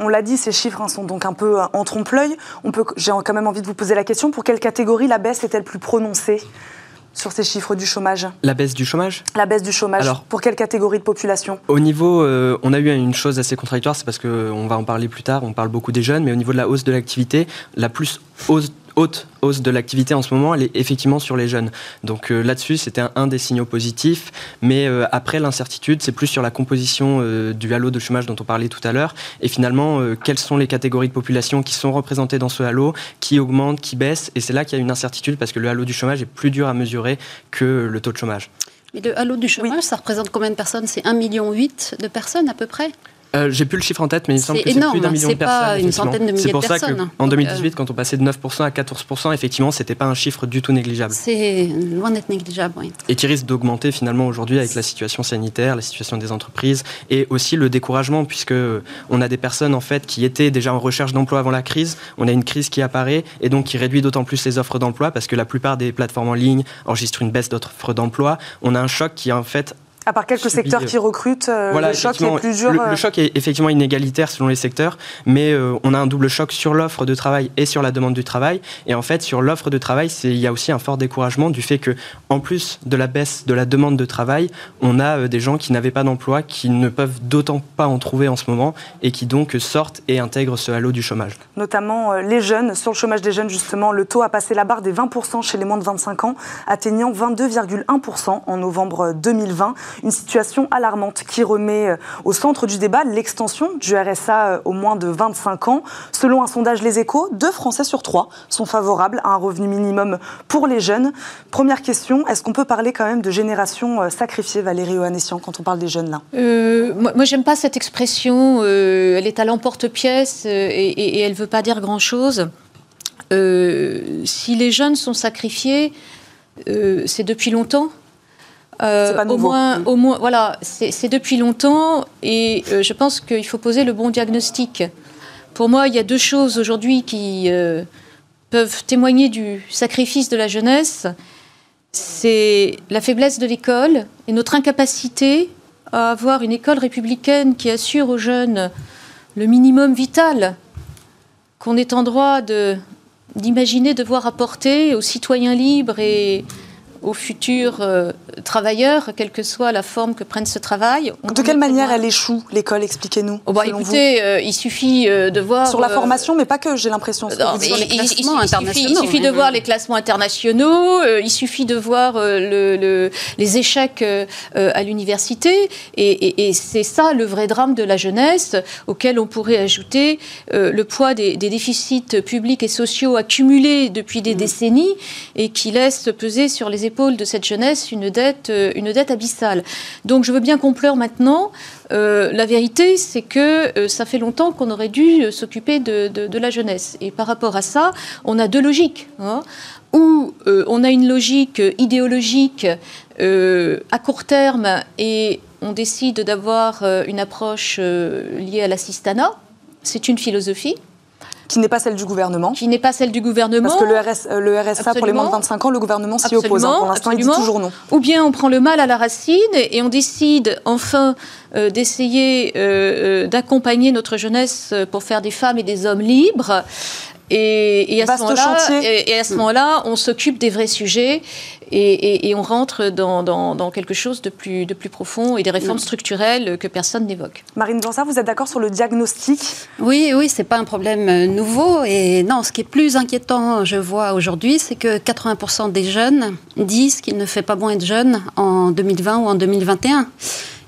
on, l'a dit, ces chiffres hein, sont donc un peu euh, en trompe-l'œil. J'ai quand même envie de vous poser la question pour quelle catégorie la baisse est-elle plus prononcée sur ces chiffres du chômage? La baisse du chômage? La baisse du chômage. Alors, pour quelle catégorie de population? Au niveau, euh, on a eu une chose assez contradictoire, c'est parce qu'on va en parler plus tard, on parle beaucoup des jeunes, mais au niveau de la hausse de l'activité, la plus hausse haute hausse de l'activité en ce moment, elle est effectivement sur les jeunes. Donc euh, là-dessus, c'était un, des signaux positifs. Mais euh, après, l'incertitude, c'est plus sur la composition euh, du halo de chômage dont on parlait tout à l'heure. Et finalement, quelles sont les catégories de population qui sont représentées dans ce halo, qui augmentent, qui baissent? Et c'est là qu'il y a une incertitude parce que le halo du chômage est plus dur à mesurer que le taux de chômage. Mais le halo du chômage, ça représente combien de personnes? C'est 1,8 million de personnes à peu près? Euh, j'ai plus le chiffre en tête, mais il me semble que c'est plus d'un million de personnes. C'est pas une centaine de milliers de personnes. C'est pour ça qu'en 2018, euh, quand on passait de 9% à 14%, effectivement, c'était pas un chiffre du tout négligeable. C'est loin d'être négligeable, oui. Et qui risque d'augmenter finalement aujourd'hui avec la situation sanitaire, la situation des entreprises et aussi le découragement, puisque on a des personnes en fait qui étaient déjà en recherche d'emploi avant la crise. On a une crise qui apparaît et donc qui réduit d'autant plus les offres d'emploi parce que la plupart des plateformes en ligne enregistrent une baisse d'offres d'emploi. On a un choc qui en fait à part quelques secteurs qui recrutent, euh, le choc est plus dur. Le, euh. choc est effectivement inégalitaire selon les secteurs, mais euh, on a un double choc sur l'offre de travail et sur la demande du travail. Et en fait, sur l'offre de travail, il y a aussi un fort découragement du fait que, en plus de la baisse de la demande de travail, on a des gens qui n'avaient pas d'emploi, qui ne peuvent d'autant pas en trouver en ce moment, et qui donc sortent et intègrent ce halo du chômage. Notamment les jeunes. Sur le chômage des jeunes, justement, le taux a passé la barre des 20% chez les moins de 25 ans, atteignant 22,1% en novembre 2020. Une situation alarmante qui remet euh, au centre du débat l'extension du RSA euh, aux moins de 25 ans. Selon un sondage Les Échos, deux Français sur trois sont favorables à un revenu minimum pour les jeunes. Première question, est-ce qu'on peut parler quand même de génération euh, sacrifiée, Valérie Ohanessian, quand on parle des jeunes là? Moi, moi j'aime pas cette expression. elle est à l'emporte-pièce et, elle ne veut pas dire grand-chose. si les jeunes sont sacrifiés, c'est depuis longtemps. Euh, au moins, au moins, voilà, c'est depuis longtemps et euh, je pense qu'il faut poser le bon diagnostic. Pour moi, il y a deux choses aujourd'hui qui euh, peuvent témoigner du sacrifice de la jeunesse. C'est la faiblesse de l'école et notre incapacité à avoir une école républicaine qui assure aux jeunes le minimum vital qu'on est en droit d'imaginer devoir apporter aux citoyens libres et aux futurs euh, travailleurs, quelle que soit la forme que prenne ce travail. de quelle manière elle échoue, l'école Expliquez-nous. Oh bah, écoutez, euh, il suffit euh, de voir... Sur la formation, mais pas que, j'ai l'impression. il, suffit, de voir les classements internationaux, il suffit de voir le, les échecs à l'université, et, c'est ça le vrai drame de la jeunesse, auquel on pourrait ajouter le poids des, déficits publics et sociaux accumulés depuis des mmh. décennies, et qui laissent peser sur les épaules de cette jeunesse une dette, euh, une dette abyssale. Donc je veux bien qu'on pleure maintenant. Euh, la vérité, c'est que euh, ça fait longtemps qu'on aurait dû s'occuper de, la jeunesse. Et par rapport à ça, on a deux logiques. Hein, où on a une logique idéologique à court terme et on décide d'avoir une approche liée à l'assistanat. C'est une philosophie. Qui n'est pas celle du gouvernement. Qui n'est pas celle du gouvernement. Parce que le, RS, euh, le RSA pour les moins de 25 ans, le gouvernement s'y oppose. Hein. Pour l'instant, il dit toujours non. Ou bien on prend le mal à la racine et on décide enfin euh, d'essayer euh, d'accompagner notre jeunesse pour faire des femmes et des hommes libres. Et, à ce moment-là, on s'occupe des vrais sujets et, on rentre dans, quelque chose de plus, de plus profond et des réformes structurelles que personne n'évoque. Marine Blanchard, vous êtes d'accord sur le diagnostic? Oui, oui, c'est pas un problème euh, nouveau. Et non, ce qui est plus inquiétant, je vois aujourd'hui, c'est que 80% des jeunes disent qu'il ne fait pas bon être jeune en 2020 ou en 2021.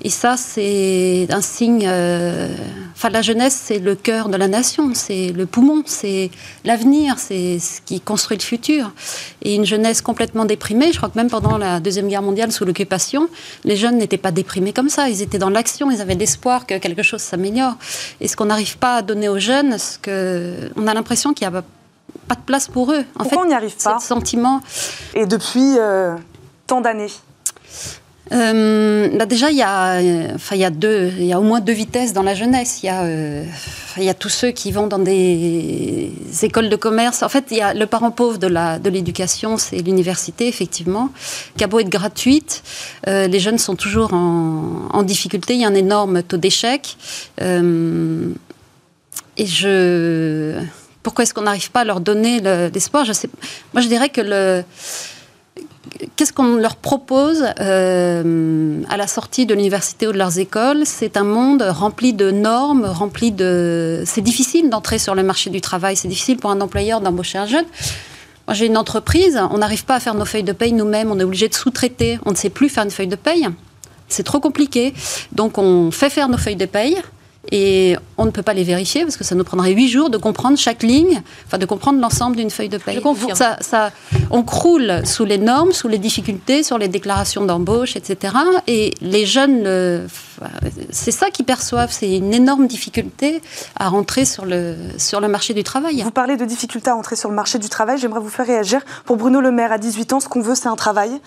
Et ça, c'est un signe. Euh, enfin, la jeunesse, c'est le cœur de la nation, c'est le poumon, c'est l'avenir, c'est ce qui construit le futur. Et une jeunesse complètement déprimée, je crois que même pendant la Deuxième Guerre mondiale, sous l'occupation, les jeunes n'étaient pas déprimés comme ça. Ils étaient dans l'action, ils avaient l'espoir que quelque chose s'améliore. Et ce qu'on n'arrive pas à donner aux jeunes, ce que, on a l'impression qu'il n'y a pas de place pour eux. En Pourquoi fait, on n'y arrive pas? sentiment. Et depuis euh, tant d'années? Euh, là déjà, il y, a, enfin, il, y a deux, il y a au moins deux vitesses dans la jeunesse. Il y, a, euh, il y a tous ceux qui vont dans des écoles de commerce. En fait, il y a le parent pauvre de l'éducation, de c'est l'université, effectivement, qui être gratuite. Euh, les jeunes sont toujours en, en, difficulté. Il y a un énorme taux d'échec. Euh, et je... Pourquoi est-ce qu'on n'arrive pas à leur donner l'espoir? Je sais... Moi, je dirais que le qu'est-ce qu'on leur propose euh, à la sortie de l'université ou de leurs écoles? C'est un monde rempli de normes, rempli de... C'est difficile d'entrer sur le marché du travail, c'est difficile pour un employeur d'embaucher un jeune. Moi, j'ai une entreprise, on n'arrive pas à faire nos feuilles de paye nous-mêmes, on est obligé de sous-traiter, on ne sait plus faire une feuille de paye. C'est trop compliqué. Donc, on fait faire nos feuilles de paye, et on ne peut pas les vérifier parce que ça nous prendrait huit jours de comprendre chaque ligne, enfin de comprendre l'ensemble d'une feuille de paie. Ça, ça, on croule sous les normes, sous les difficultés, sur les déclarations d'embauche, etc. Et les jeunes, c'est ça qu'ils perçoivent, c'est une énorme difficulté à rentrer sur le, sur le marché du travail. Vous parlez de difficultés à rentrer sur le marché du travail, j'aimerais vous faire réagir. Pour Bruno Le Maire, à 18 ans, ce qu'on veut, c'est un travail.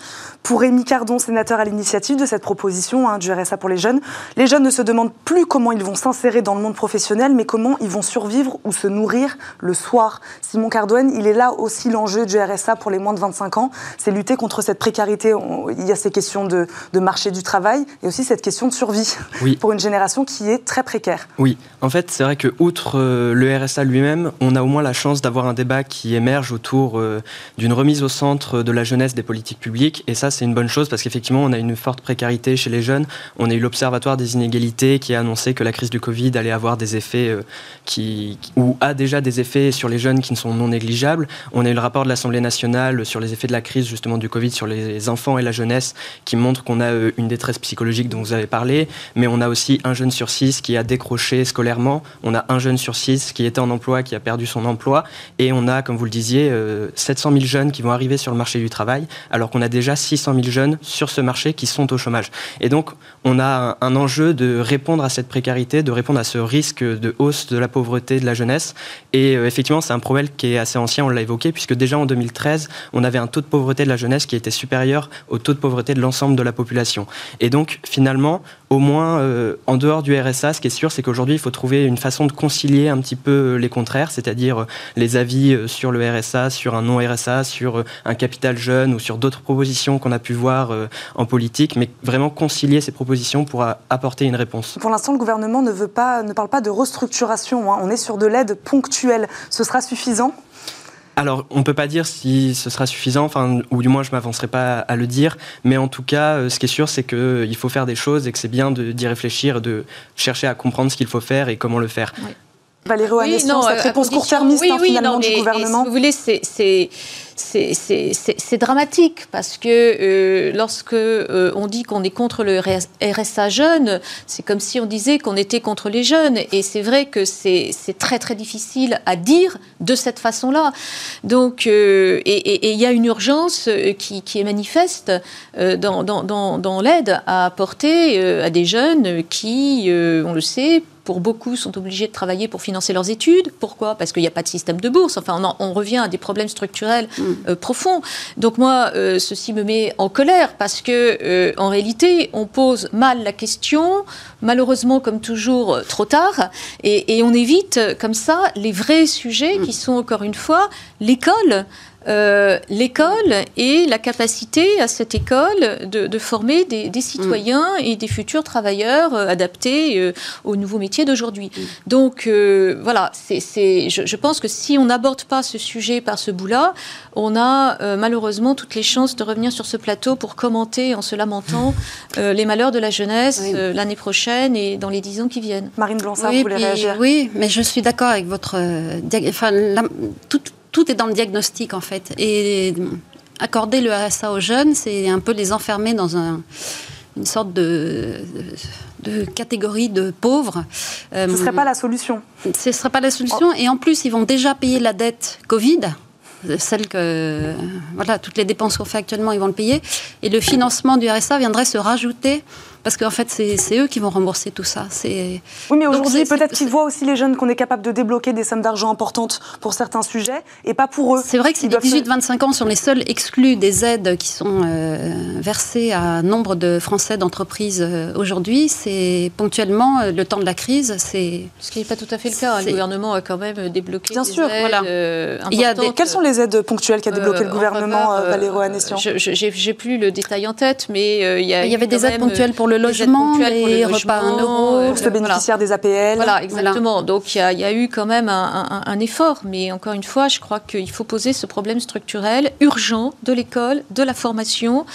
Pour Rémi Cardon, sénateur à l'initiative de cette proposition hein, du RSA pour les jeunes, les jeunes ne se demandent plus comment ils vont s'insérer dans le monde professionnel, mais comment ils vont survivre ou se nourrir le soir. Simon Cardouane, il est là aussi l'enjeu du RSA pour les moins de 25 ans, c'est lutter contre cette précarité. Il y a ces questions de, marché du travail et aussi cette question de survie oui. pour une génération qui est très précaire. Oui, en fait, c'est vrai que outre euh, le RSA lui-même, on a au moins la chance d'avoir un débat qui émerge autour euh, d'une remise au centre de la jeunesse des politiques publiques. Et ça, c'est une bonne chose parce qu'effectivement, on a une forte précarité chez les jeunes. On a eu l'Observatoire des inégalités qui a annoncé que la crise du Covid allait avoir des effets euh, qui, ou a déjà des effets sur les jeunes qui ne sont non négligeables. On a eu le rapport de l'Assemblée nationale sur les effets de la crise justement du Covid sur les enfants et la jeunesse qui montre qu'on a une détresse psychologique dont vous avez parlé, mais on a aussi un jeune sur six qui a décroché scolairement, on a un jeune sur six qui était en emploi qui a perdu son emploi, et on a, comme vous le disiez, 700 euh, 000 jeunes qui vont arriver sur le marché du travail, alors qu'on a déjà 600 000 jeunes sur ce marché qui sont au chômage. Et donc, on a un enjeu de répondre à cette précarité, de répondre à ce risque de hausse de la pauvreté de la jeunesse. Et euh, effectivement, c'est un problème qui est assez ancien, on l'a évoqué, puisque déjà en 2013, on avait un taux de pauvreté de la jeunesse qui était supérieur au taux de pauvreté de l'ensemble de la population. Et donc, finalement, au moins euh, en dehors du RSA, ce qui est sûr, c'est qu'aujourd'hui, il faut trouver une façon de concilier un petit peu euh, les contraires, c'est-à-dire les avis sur le RSA, sur un non-RSA, sur un capital jeune ou sur d'autres propositions qu'on a pu voir en politique, mais vraiment concilier ces propositions pour apporter une réponse. Pour l'instant, le gouvernement ne parle pas de restructuration. Hein. On est sur de l'aide ponctuelle. Ce sera suffisant? Alors, on ne peut pas dire si ce sera suffisant, enfin, ou du moins je ne m'avancerai pas à le dire, mais en tout cas, euh, ce qui est sûr, c'est qu'il faut faire des choses et que c'est bien d'y réfléchir, de chercher à comprendre ce qu'il faut faire et comment le faire. Valérie oui, non, cette réponse court-termiste hein, finalement du gouvernement. si vous voulez, c'est dramatique parce que euh, lorsque euh, on dit qu'on est contre le RSA jeune, c'est comme si on disait qu'on était contre les jeunes. Et c'est vrai que c'est très très difficile à dire de cette façon-là. Donc, euh, et il y a une urgence qui, qui est manifeste dans, dans, dans, dans l'aide à apporter à des jeunes qui, on le sait, pour beaucoup, sont obligés de travailler pour financer leurs études. Pourquoi? Parce qu'il n'y a pas de système de bourse. Enfin, on, on revient à des problèmes structurels mm. euh, profonds. Donc moi, euh, ceci me met en colère parce que, euh, en réalité, on pose mal la question, malheureusement, comme toujours, trop tard, et, et on évite comme ça les vrais sujets mm. qui sont, encore une fois, l'école. Euh, l'école et la capacité à cette école de, former des, citoyens et des futurs travailleurs euh, adaptés euh, aux nouveaux métiers d'aujourd'hui. Donc voilà, c'est, je, pense que si on n'aborde pas ce sujet par ce bout-là, on a malheureusement toutes les chances de revenir sur ce plateau pour commenter en se lamentant les malheurs de la jeunesse l'année prochaine et dans les dix ans qui viennent. Marine Blanchard, vous voulez réagir? Oui, mais je suis d'accord avec votre... enfin, toute tout est dans le diagnostic en fait. Et accorder le RSA aux jeunes, c'est un peu les enfermer dans une sorte de, catégorie de pauvres. ce ne serait pas la solution. Ce ne serait pas la solution. Et en plus, ils vont déjà payer la dette Covid celle que voilà toutes les dépenses qu'on fait actuellement ils vont le payer et le financement du RSA viendrait se rajouter parce qu'en fait, c'est eux qui vont rembourser tout ça. Oui, mais aujourd'hui, peut-être qu'ils voient aussi les jeunes qu'on est capable de débloquer des sommes d'argent importantes pour certains sujets et pas pour eux. C'est vrai que ces 18-25 ans sont les seuls exclus des aides qui sont euh, versées à nombre de Français d'entreprises euh, aujourd'hui. C'est ponctuellement euh, le temps de la crise. C'est ce qui n'est pas tout à fait le cas. Le gouvernement a quand même débloqué Bien des sûr, aides voilà. Il y a Quelles sont les aides ponctuelles qu'a débloqué le gouvernement, Valéro Anessian J'ai plus le détail en tête, mais il y, a il y avait des aides ponctuelles pour le logement, les repas à 1 euro. Pour le bénéficiaire des APL. Voilà, exactement. Donc il y, a eu quand même un, effort, mais encore une fois, je crois qu'il faut poser ce problème structurel urgent de l'école, de la formation.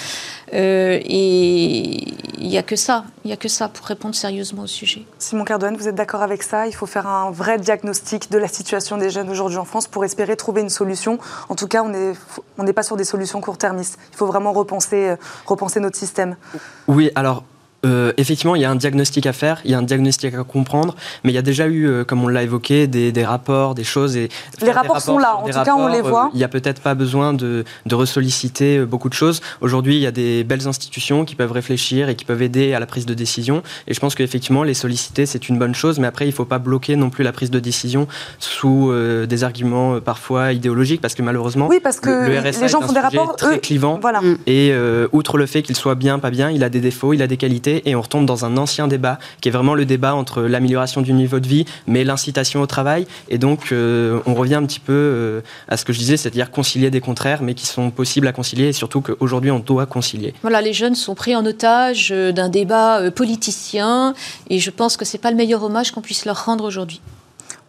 Euh, et il n'y a que ça, il a que ça pour répondre sérieusement au sujet. Simon Cardone, vous êtes d'accord avec ça? Il faut faire un vrai diagnostic de la situation des jeunes aujourd'hui en France pour espérer trouver une solution. En tout cas, on n'est on pas sur des solutions court-termistes. Il faut vraiment repenser, euh, repenser notre système. Oui, alors euh, effectivement, il y a un diagnostic à faire, il y a un diagnostic à comprendre, mais il y a déjà eu, euh, comme on l'a évoqué, des, rapports, des choses. Et les rapports, sont là, en tout cas, on les voit. Euh, il n'y a peut-être pas besoin de, de ressolliciter beaucoup de choses. Aujourd'hui, il y a des belles institutions qui peuvent réfléchir et qui peuvent aider à la prise de décision. Et je pense qu'effectivement, les solliciter, c'est une bonne chose, mais après, il ne faut pas bloquer non plus la prise de décision sous des arguments parfois idéologiques, parce que malheureusement, oui, parce que le, RSA les gens font des rapports très clivant. Voilà. Et outre le fait qu'il soit bien, pas bien, il a des défauts, il a des qualités et on retombe dans un ancien débat qui est vraiment le débat entre l'amélioration du niveau de vie mais l'incitation au travail. Et donc euh, on revient un petit peu euh, à ce que je disais, c'est-à-dire concilier des contraires mais qui sont possibles à concilier et surtout qu'aujourd'hui on doit concilier. Voilà, les jeunes sont pris en otage euh, d'un débat politicien et je pense que ce n'est pas le meilleur hommage qu'on puisse leur rendre aujourd'hui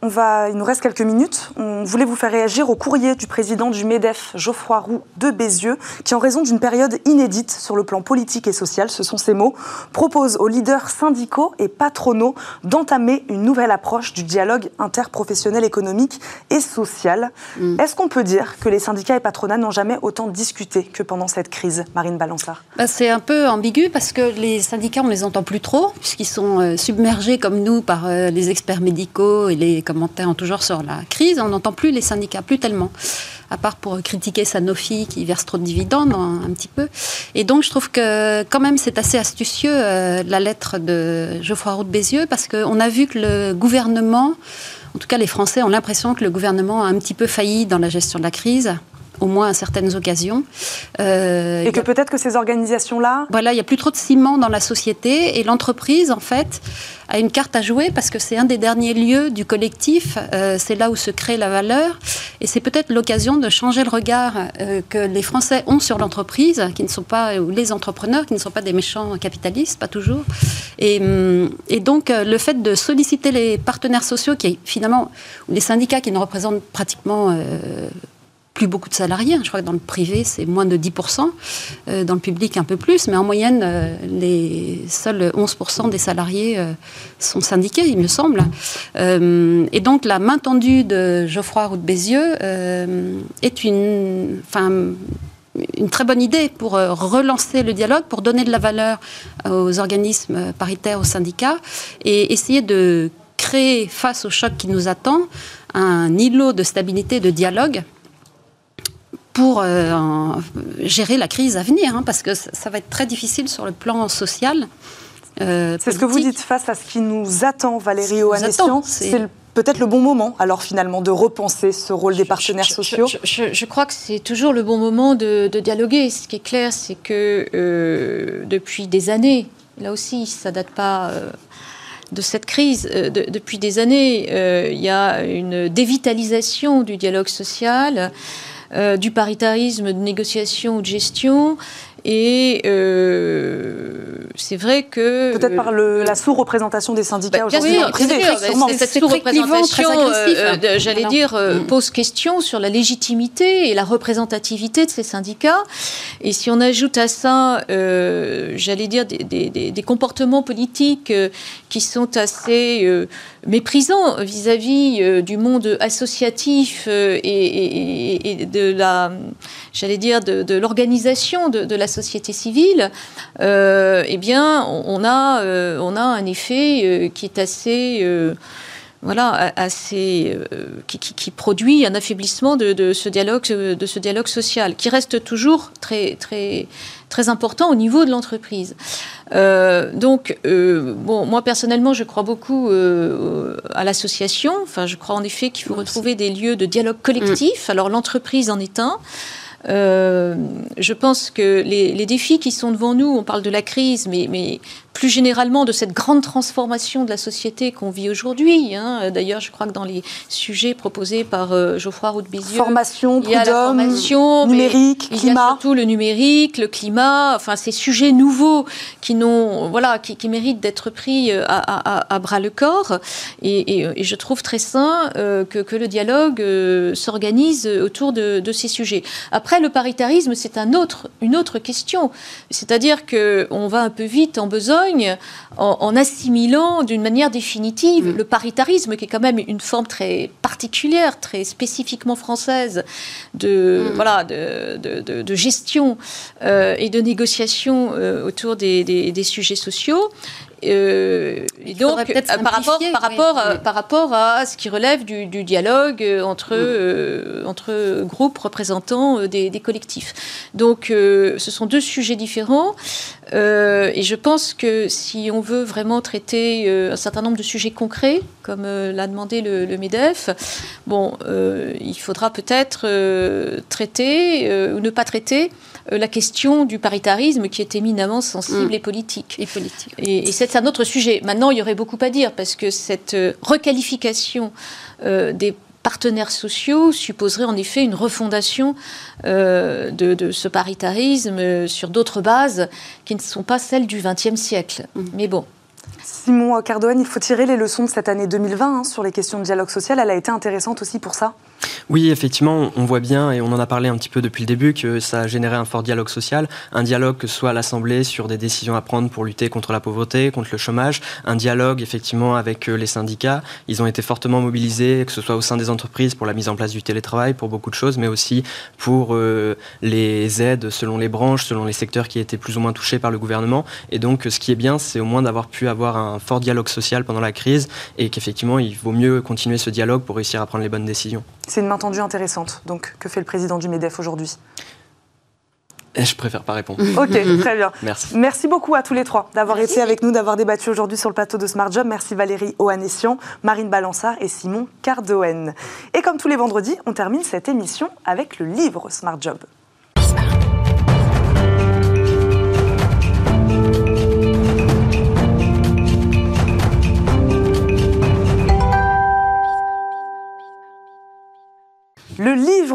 il nous reste quelques minutes. On voulait vous faire réagir au courrier du président du MEDEF, Geoffroy Roux de Bézieux, qui, en raison d'une période inédite sur le plan politique et social, ce sont ses mots, propose aux leaders syndicaux et patronaux d'entamer une nouvelle approche du dialogue interprofessionnel économique et social. Mm. Est-ce qu'on peut dire que les syndicats et patronats n'ont jamais autant discuté que pendant cette crise, Marine Balançard bah, C'est un peu ambigu parce que les syndicats, on ne les entend plus trop, puisqu'ils sont euh, submergés comme nous par euh, les experts médicaux et les sur la crise, on n'entend plus les syndicats, plus tellement, à part pour critiquer Sanofi qui verse trop de dividendes un, petit peu. Et donc je trouve que quand même c'est assez astucieux euh, la lettre de Geoffroy Roux de Bézieux parce qu'on a vu que le gouvernement, en tout cas les Français ont l'impression que le gouvernement a un petit peu failli dans la gestion de la crise au moins à certaines occasions. Euh, et que peut-être que ces organisations-là... Voilà, il n'y a plus trop de ciment dans la société et l'entreprise, en fait, a une carte à jouer parce que c'est un des derniers lieux du collectif, euh, c'est là où se crée la valeur et c'est peut-être l'occasion de changer le regard euh, que les Français ont sur l'entreprise, qui ne sont pas, ou les entrepreneurs, qui ne sont pas des méchants capitalistes, pas toujours. Et, hum, et donc le fait de solliciter les partenaires sociaux, qui finalement, les syndicats qui ne représentent pratiquement plus beaucoup de salariés. Je crois que dans le privé, c'est moins de 10%, euh, dans le public un peu plus, mais en moyenne, euh, les seuls 11% des salariés euh, sont syndiqués, il me semble. et donc la main tendue de Geoffroy Roux de Bézieux est une, enfin, une très bonne idée pour relancer le dialogue, pour donner de la valeur aux organismes paritaires, aux syndicats, et essayer de créer, face au choc qui nous attend, un îlot de stabilité, de dialogue pour euh, gérer la crise à venir, hein, parce que ça va être très difficile sur le plan social. c'est ce que vous dites face à ce qui nous attend, Valérie Oanessian. C'est peut-être le bon moment, alors finalement, de repenser ce rôle des partenaires sociaux je, crois que c'est toujours le bon moment de, dialoguer. Ce qui est clair, c'est que euh, depuis des années, là aussi, ça date pas. Euh, de cette crise, euh, depuis des années, il y a une dévitalisation du dialogue social, du paritarisme de négociation ou de gestion, et euh, c'est vrai que peut-être par le, la sous-représentation des syndicats bah, aujourd'hui. Oui, cette sous-représentation, euh, j'allais dire, euh, pose question sur la légitimité et la représentativité de ces syndicats. Et si on ajoute à ça, j'allais dire, des, des, des, comportements politiques qui sont assez méprisants vis-à-vis du monde associatif et, et, de la, j'allais dire, de, de l'organisation de, de la société civile, euh, eh bien, on a, euh, on a un effet euh, qui est assez voilà, assez, qui, produit un affaiblissement de, ce dialogue, de ce dialogue social, qui reste toujours très, très, très important au niveau de l'entreprise. donc, bon, moi personnellement, je crois beaucoup à l'association. Enfin, je crois en effet qu'il faut retrouver des lieux de dialogue collectif. Mm. Alors, l'entreprise en est un. Euh, je pense que les, défis qui sont devant nous, on parle de la crise, mais plus généralement de cette grande transformation de la société qu'on vit aujourd'hui. Hein. D'ailleurs, je crois que dans les sujets proposés par euh, Geoffroy Roux formation, il y a la formation, numérique, climat. Il y a surtout le numérique, le climat, enfin ces sujets nouveaux qui, n'ont, voilà, qui, qui méritent d'être pris euh, à, à, à, bras le corps. Et, et, et, je trouve très sain euh, que, que, le dialogue s'organise autour de, de, ces sujets. Après, le paritarisme, c'est un autre, une autre question. C'est-à-dire qu'on va un peu vite en besogne en, assimilant d'une manière définitive mm. le paritarisme, qui est quand même une forme très particulière, très spécifiquement française de, mm. voilà, de, gestion euh, et de négociation euh, autour des, sujets sociaux. Euh, et donc, euh, par rapport, par, rapport, par rapport à ce qui relève du, dialogue euh, entre, mm. entre groupes représentants des, collectifs. Donc, ce sont deux sujets différents. et je pense que si on veut vraiment traiter un certain nombre de sujets concrets, comme l'a demandé le, le, MEDEF, bon, il faudra peut-être traiter ou ne pas traiter euh, la question du paritarisme qui est éminemment sensible mm. et politique. Et politique. Et, c'est un autre sujet. Maintenant, il y aurait beaucoup à dire parce que cette euh, requalification euh, des partenaires sociaux supposerait en effet une refondation de, ce paritarisme sur d'autres bases qui ne sont pas celles du XXe siècle. Mm. Mais bon. Simon Cardoen, il faut tirer les leçons de cette année 2020 hein, sur les questions de dialogue social. Elle a été intéressante aussi pour ça. Oui, effectivement, on voit bien, et on en a parlé un petit peu depuis le début, que ça a généré un fort dialogue social, un dialogue que ce soit à l'Assemblée sur des décisions à prendre pour lutter contre la pauvreté, contre le chômage, un dialogue effectivement avec euh, les syndicats. Ils ont été fortement mobilisés, que ce soit au sein des entreprises pour la mise en place du télétravail, pour beaucoup de choses, mais aussi pour euh, les aides selon les branches, selon les secteurs qui étaient plus ou moins touchés par le gouvernement. Et donc, ce qui est bien, c'est au moins d'avoir pu avoir un fort dialogue social pendant la crise et qu'effectivement, il vaut mieux continuer ce dialogue pour réussir à prendre les bonnes décisions. C'est une main tendue intéressante. Donc, que fait le président du MEDEF aujourd'hui? Je préfère pas répondre. Ok, très bien. [laughs] Merci. Merci beaucoup à tous les trois d'avoir été avec nous, d'avoir débattu aujourd'hui sur le plateau de Smart Job. Merci Valérie Oanessian, Marine Balançard et Simon Cardoen. Et comme tous les vendredis, on termine cette émission avec le livre Smart Job.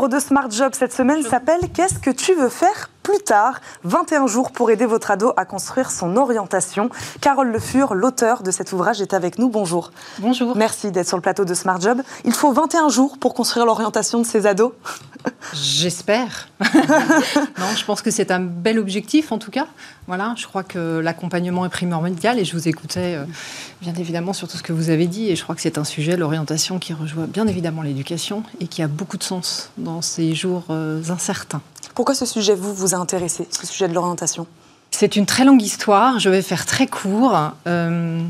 Livre de Smart Job cette semaine s'appelle Qu'est-ce que tu veux faire plus tard 21 jours pour aider votre ado à construire son orientation. Carole Le Fur, l'auteur de cet ouvrage, est avec nous. Bonjour. Bonjour. Merci d'être sur le plateau de Smart Job. Il faut 21 jours pour construire l'orientation de ses ados J'espère. [laughs] non, je pense que c'est un bel objectif en tout cas. Voilà, je crois que l'accompagnement est primordial et je vous écoutais euh, bien évidemment sur tout ce que vous avez dit et je crois que c'est un sujet, l'orientation, qui rejoint bien évidemment l'éducation et qui a beaucoup de sens dans ces jours euh, incertains. Pourquoi ce sujet vous vous a intéressé, ce sujet de l'orientation? C'est une très longue histoire. Je vais faire très court. Euh,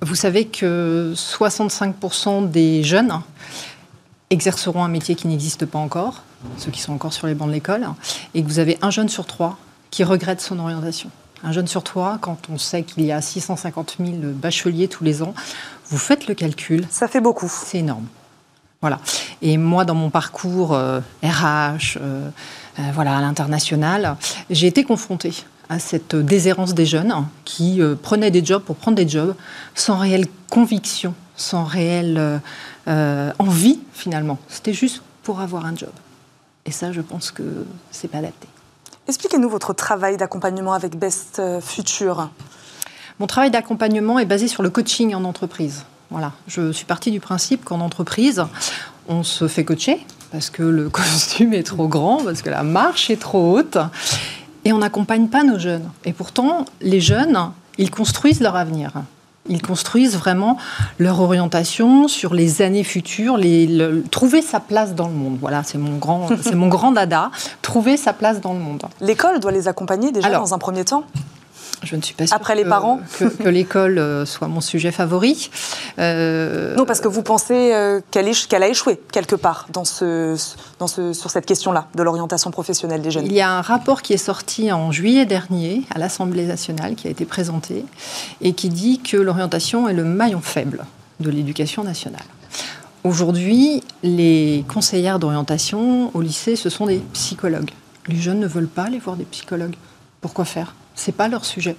vous savez que 65% des jeunes exerceront un métier qui n'existe pas encore, ceux qui sont encore sur les bancs de l'école, et que vous avez un jeune sur trois qui regrette son orientation. Un jeune sur trois, quand on sait qu'il y a 650 000 bacheliers tous les ans, vous faites le calcul. Ça fait beaucoup. C'est énorme. Voilà. Et moi, dans mon parcours euh, RH, euh, euh, voilà, à l'international, j'ai été confrontée à cette déshérence des jeunes qui prenaient des jobs pour prendre des jobs sans réelle conviction, sans réelle envie finalement. C'était juste pour avoir un job. Et ça, je pense que c'est pas adapté. Expliquez-nous votre travail d'accompagnement avec Best Future. Mon travail d'accompagnement est basé sur le coaching en entreprise. Voilà, je suis partie du principe qu'en entreprise, on se fait coacher parce que le [laughs] costume est trop grand, parce que la marche est trop haute, et on n'accompagne pas nos jeunes. Et pourtant, les jeunes, ils construisent leur avenir. Ils construisent vraiment leur orientation sur les années futures, les, trouver sa place dans le monde. Voilà, c'est mon grand, [laughs] c'est mon grand dada. Trouver sa place dans le monde. L'école doit les accompagner déjà dans un premier temps. Je ne suis pas sûre Après les parents [laughs] que, l'école euh, soit mon sujet favori. Euh, non, parce que vous pensez euh, qu'elle a échoué quelque part dans ce, dans ce, sur cette question-là de l'orientation professionnelle des jeunes. Il y a un rapport qui est sorti en juillet dernier à l'Assemblée nationale qui a été présenté et qui dit que l'orientation est le maillon faible de l'éducation nationale. Aujourd'hui, les conseillères d'orientation au lycée, ce sont des psychologues. Les jeunes ne veulent pas aller voir des psychologues. Pourquoi faire? C'est pas leur sujet.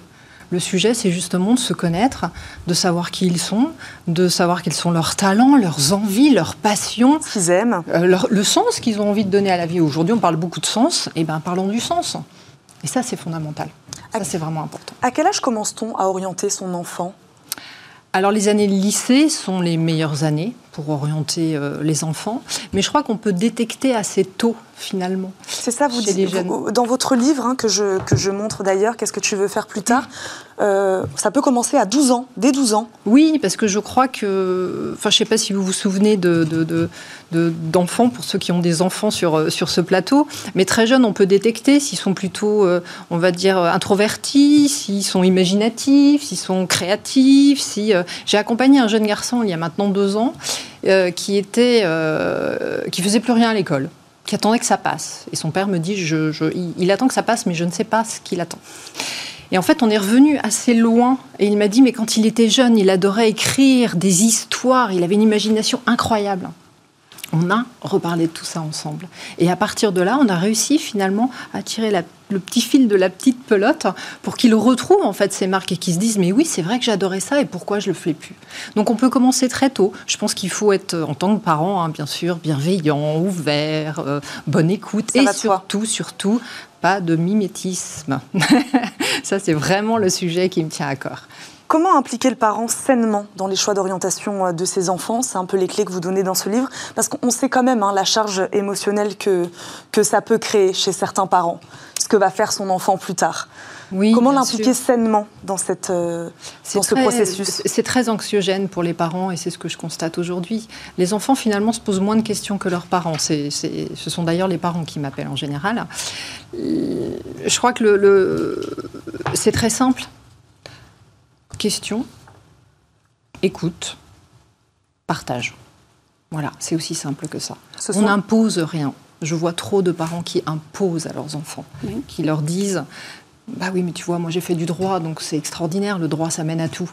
Le sujet, c'est justement de se connaître, de savoir qui ils sont, de savoir quels sont leurs talents, leurs envies, leurs passions. Ce qu'ils aiment. Euh, le sens qu'ils ont envie de donner à la vie. Aujourd'hui, on parle beaucoup de sens. Et eh bien, parlons du sens. Et ça, c'est fondamental. Ça, c'est vraiment important. À quel âge commence-t-on à orienter son enfant? Alors les années lycée sont les meilleures années pour orienter euh, les enfants, mais je crois qu'on peut détecter assez tôt finalement. C'est ça, vous dites dans votre livre hein, que, je, que je montre d'ailleurs, Qu'est-ce que tu veux faire plus tard euh, Ça peut commencer à 12 ans, dès 12 ans. Oui, parce que je crois que, enfin je ne sais pas si vous vous souvenez de, d'enfants, pour ceux qui ont des enfants sur, euh, sur ce plateau, mais très jeunes, on peut détecter s'ils sont plutôt, on va dire, introvertis, s'ils sont imaginatifs, s'ils sont créatifs. Si, J'ai accompagné un jeune garçon il y a maintenant deux ans euh, qui était, euh, qui faisait plus rien à l'école, qui attendait que ça passe. Et son père me dit, je, il, attend que ça passe, mais je ne sais pas ce qu'il attend. Et en fait, on est revenu assez loin. Et il m'a dit, mais quand il était jeune, il adorait écrire des histoires. Il avait une imagination incroyable on a reparlé de tout ça ensemble. Et à partir de là, on a réussi finalement à tirer le petit fil de la petite pelote pour qu'il retrouve en fait ses marques et qu'il se dise mais oui c'est vrai que j'adorais ça et pourquoi je le fais plus? Donc on peut commencer très tôt. Je pense qu'il faut être en tant que parent hein, bien sûr bienveillant, ouvert, euh, bonne écoute et surtout surtout pas de mimétisme. [laughs] ça c'est vraiment le sujet qui me tient à cœur. Comment impliquer le parent sainement dans les choix d'orientation euh, de ses enfants? C'est un peu les clés que vous donnez dans ce livre, parce qu'on sait quand même hein, la charge émotionnelle que, que ça peut créer chez certains parents, ce que va faire son enfant plus tard. Oui, Comment l'impliquer sainement dans, cette, euh, dans ce processus? C'est très anxiogène pour les parents et c'est ce que je constate aujourd'hui. Les enfants finalement se posent moins de questions que leurs parents. ce sont d'ailleurs les parents qui m'appellent en général. Euh, je crois que le c'est très simple question, écoute, partage. Voilà, c'est aussi simple que ça. On n'impose rien. Je vois trop de parents qui imposent à leurs enfants, qui leur disent Bah oui, mais tu vois, moi j'ai fait du droit, donc c'est extraordinaire, le droit ça mène à tout.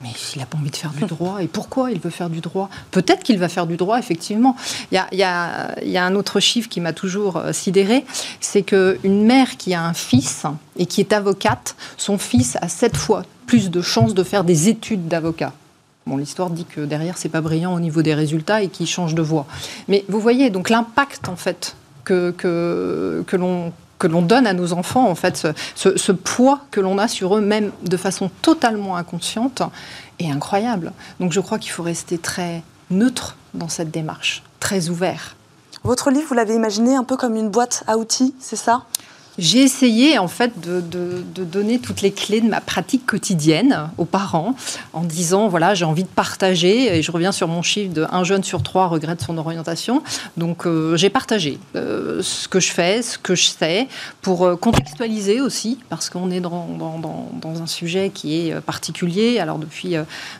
Mais il n'a pas envie de faire du [laughs] droit. Et pourquoi il veut faire du droit? Peut-être qu'il va faire du droit, effectivement. Il y a, un autre chiffre qui m'a toujours euh, sidéré, c'est qu'une mère qui a un fils et qui est avocate, son fils a sept fois plus de chances de faire des études d'avocat. Bon, l'histoire dit que derrière, c'est pas brillant au niveau des résultats et qu'il change de voie. Mais vous voyez, donc l'impact, en fait, que, que, que l'on que l'on donne à nos enfants, en fait, ce, poids que l'on a sur eux, même de façon totalement inconsciente, est incroyable. Donc je crois qu'il faut rester très neutre dans cette démarche, très ouvert. Votre livre, vous l'avez imaginé un peu comme une boîte à outils, c'est ça? J'ai essayé en fait de, donner toutes les clés de ma pratique quotidienne aux parents en disant voilà j'ai envie de partager et je reviens sur mon chiffre de un jeune sur trois regrette son orientation. Donc euh, j'ai partagé euh, ce que je fais ce que je sais pour euh, contextualiser aussi parce qu'on est dans, dans, un sujet qui est particulier. Alors depuis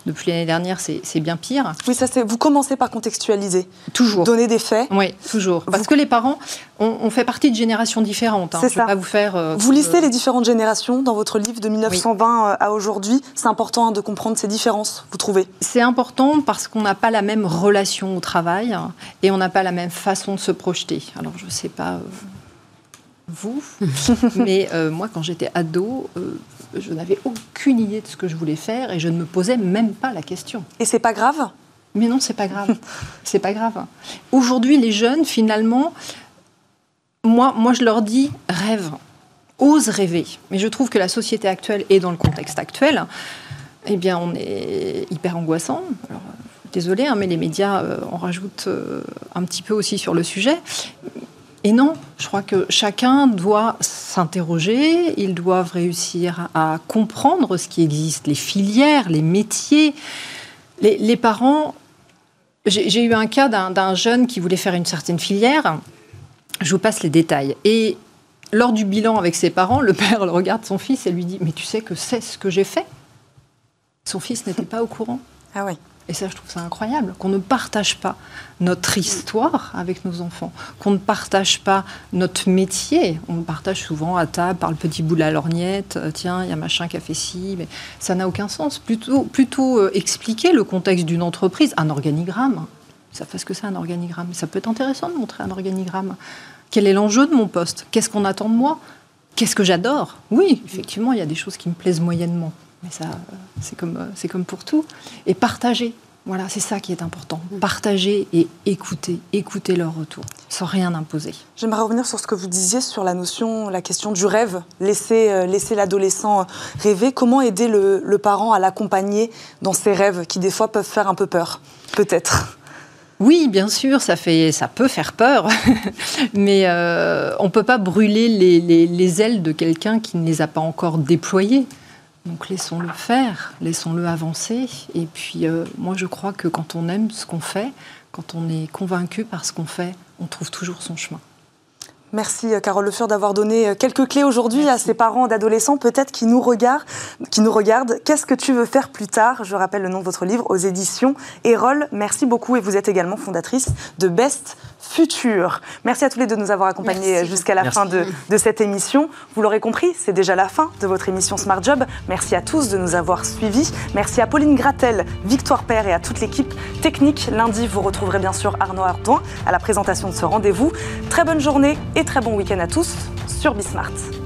depuis l'année dernière c'est bien pire. Oui ça c'est vous commencez par contextualiser. Toujours. Donner des faits. Oui toujours. Parce que les parents on, fait partie de générations différentes. Hein. Je pas vous faire. euh, Vous listez le- les différentes générations dans votre livre de 1920 à aujourd'hui. C'est important de comprendre ces différences, vous trouvez? C'est important parce qu'on n'a pas la même relation au travail et on n'a pas la même façon de se projeter. Alors, je ne sais pas euh, vous, [laughs] mais euh, moi, quand j'étais ado, euh, je n'avais aucune idée de ce que je voulais faire et je ne me posais même pas la question. Et c'est pas grave? Mais non, c'est pas grave. c'est pas grave. Aujourd'hui, les jeunes, finalement, moi, moi, je leur dis rêve, ose rêver. Mais je trouve que la société actuelle et dans le contexte actuel, eh bien, on est hyper angoissant. Alors, euh, désolé, mais les médias euh, en rajoutent euh, un petit peu aussi sur le sujet. Et non, je crois que chacun doit s'interroger, ils doivent réussir à comprendre ce qui existe, les filières, les métiers. Les, parents, j'ai eu un cas d'un jeune qui voulait faire une certaine filière. Je vous passe les détails. Et lors du bilan avec ses parents, le père le regarde son fils et lui dit Mais tu sais que c'est ce que j'ai fait? Son fils n'était pas au courant. Ah oui. Et ça, je trouve ça incroyable, qu'on ne partage pas notre histoire avec nos enfants, qu'on ne partage pas notre métier. On le partage souvent à table par le petit bout de la lorgnette. Euh, Tiens, il y a machin qui a fait ci, mais ça n'a aucun sens. Plutôt, plutôt euh, expliquer le contexte d'une entreprise, un organigramme. Ça fait ce que c'est un organigramme. Ça peut être intéressant de montrer un organigramme. Quel est l'enjeu de mon poste? Qu'est-ce qu'on attend de moi? Qu'est-ce que j'adore? Oui, effectivement, il y a des choses qui me plaisent moyennement. Mais ça, c'est comme, euh, c'est comme pour tout. Et partager. Voilà, c'est ça qui est important. Partager et écouter. Écouter leur retour, sans rien imposer. J'aimerais revenir sur ce que vous disiez sur la notion, la question du rêve. Laisser, euh, laisser l'adolescent rêver. Comment aider le, le parent à l'accompagner dans ses rêves qui, des fois, peuvent faire un peu peur? Peut-être. Oui, bien sûr, ça, fait, ça peut faire peur, [laughs] mais euh, on ne peut pas brûler les, les- les ailes de quelqu'un qui ne les a pas encore déployées. Donc laissons-le faire, laissons-le avancer. Et puis euh, moi je crois que quand on aime ce qu'on fait, quand on est convaincu par ce qu'on fait, on trouve toujours son chemin. Merci euh, Carole Le Fur d'avoir donné euh, quelques clés aujourd'hui à ces parents d'adolescents peut-être qui nous regardent. Qui nous regardent. Qu'est-ce que tu veux faire plus tard? Je rappelle le nom de votre livre aux éditions Erol. Merci beaucoup et vous êtes également fondatrice de Best Future. Merci à tous les deux de nous avoir accompagnés Merci. jusqu'à la Merci. fin de, de cette émission. Vous l'aurez compris, c'est déjà la fin de votre émission Smart Job. Merci à tous de nous avoir suivis. Merci à Pauline Gratel, Victoire Père et à toute l'équipe technique. Lundi, vous retrouverez bien sûr Arnaud Ardouin à la présentation de ce rendez-vous. Très bonne journée et très bon week-end à tous sur Bismart.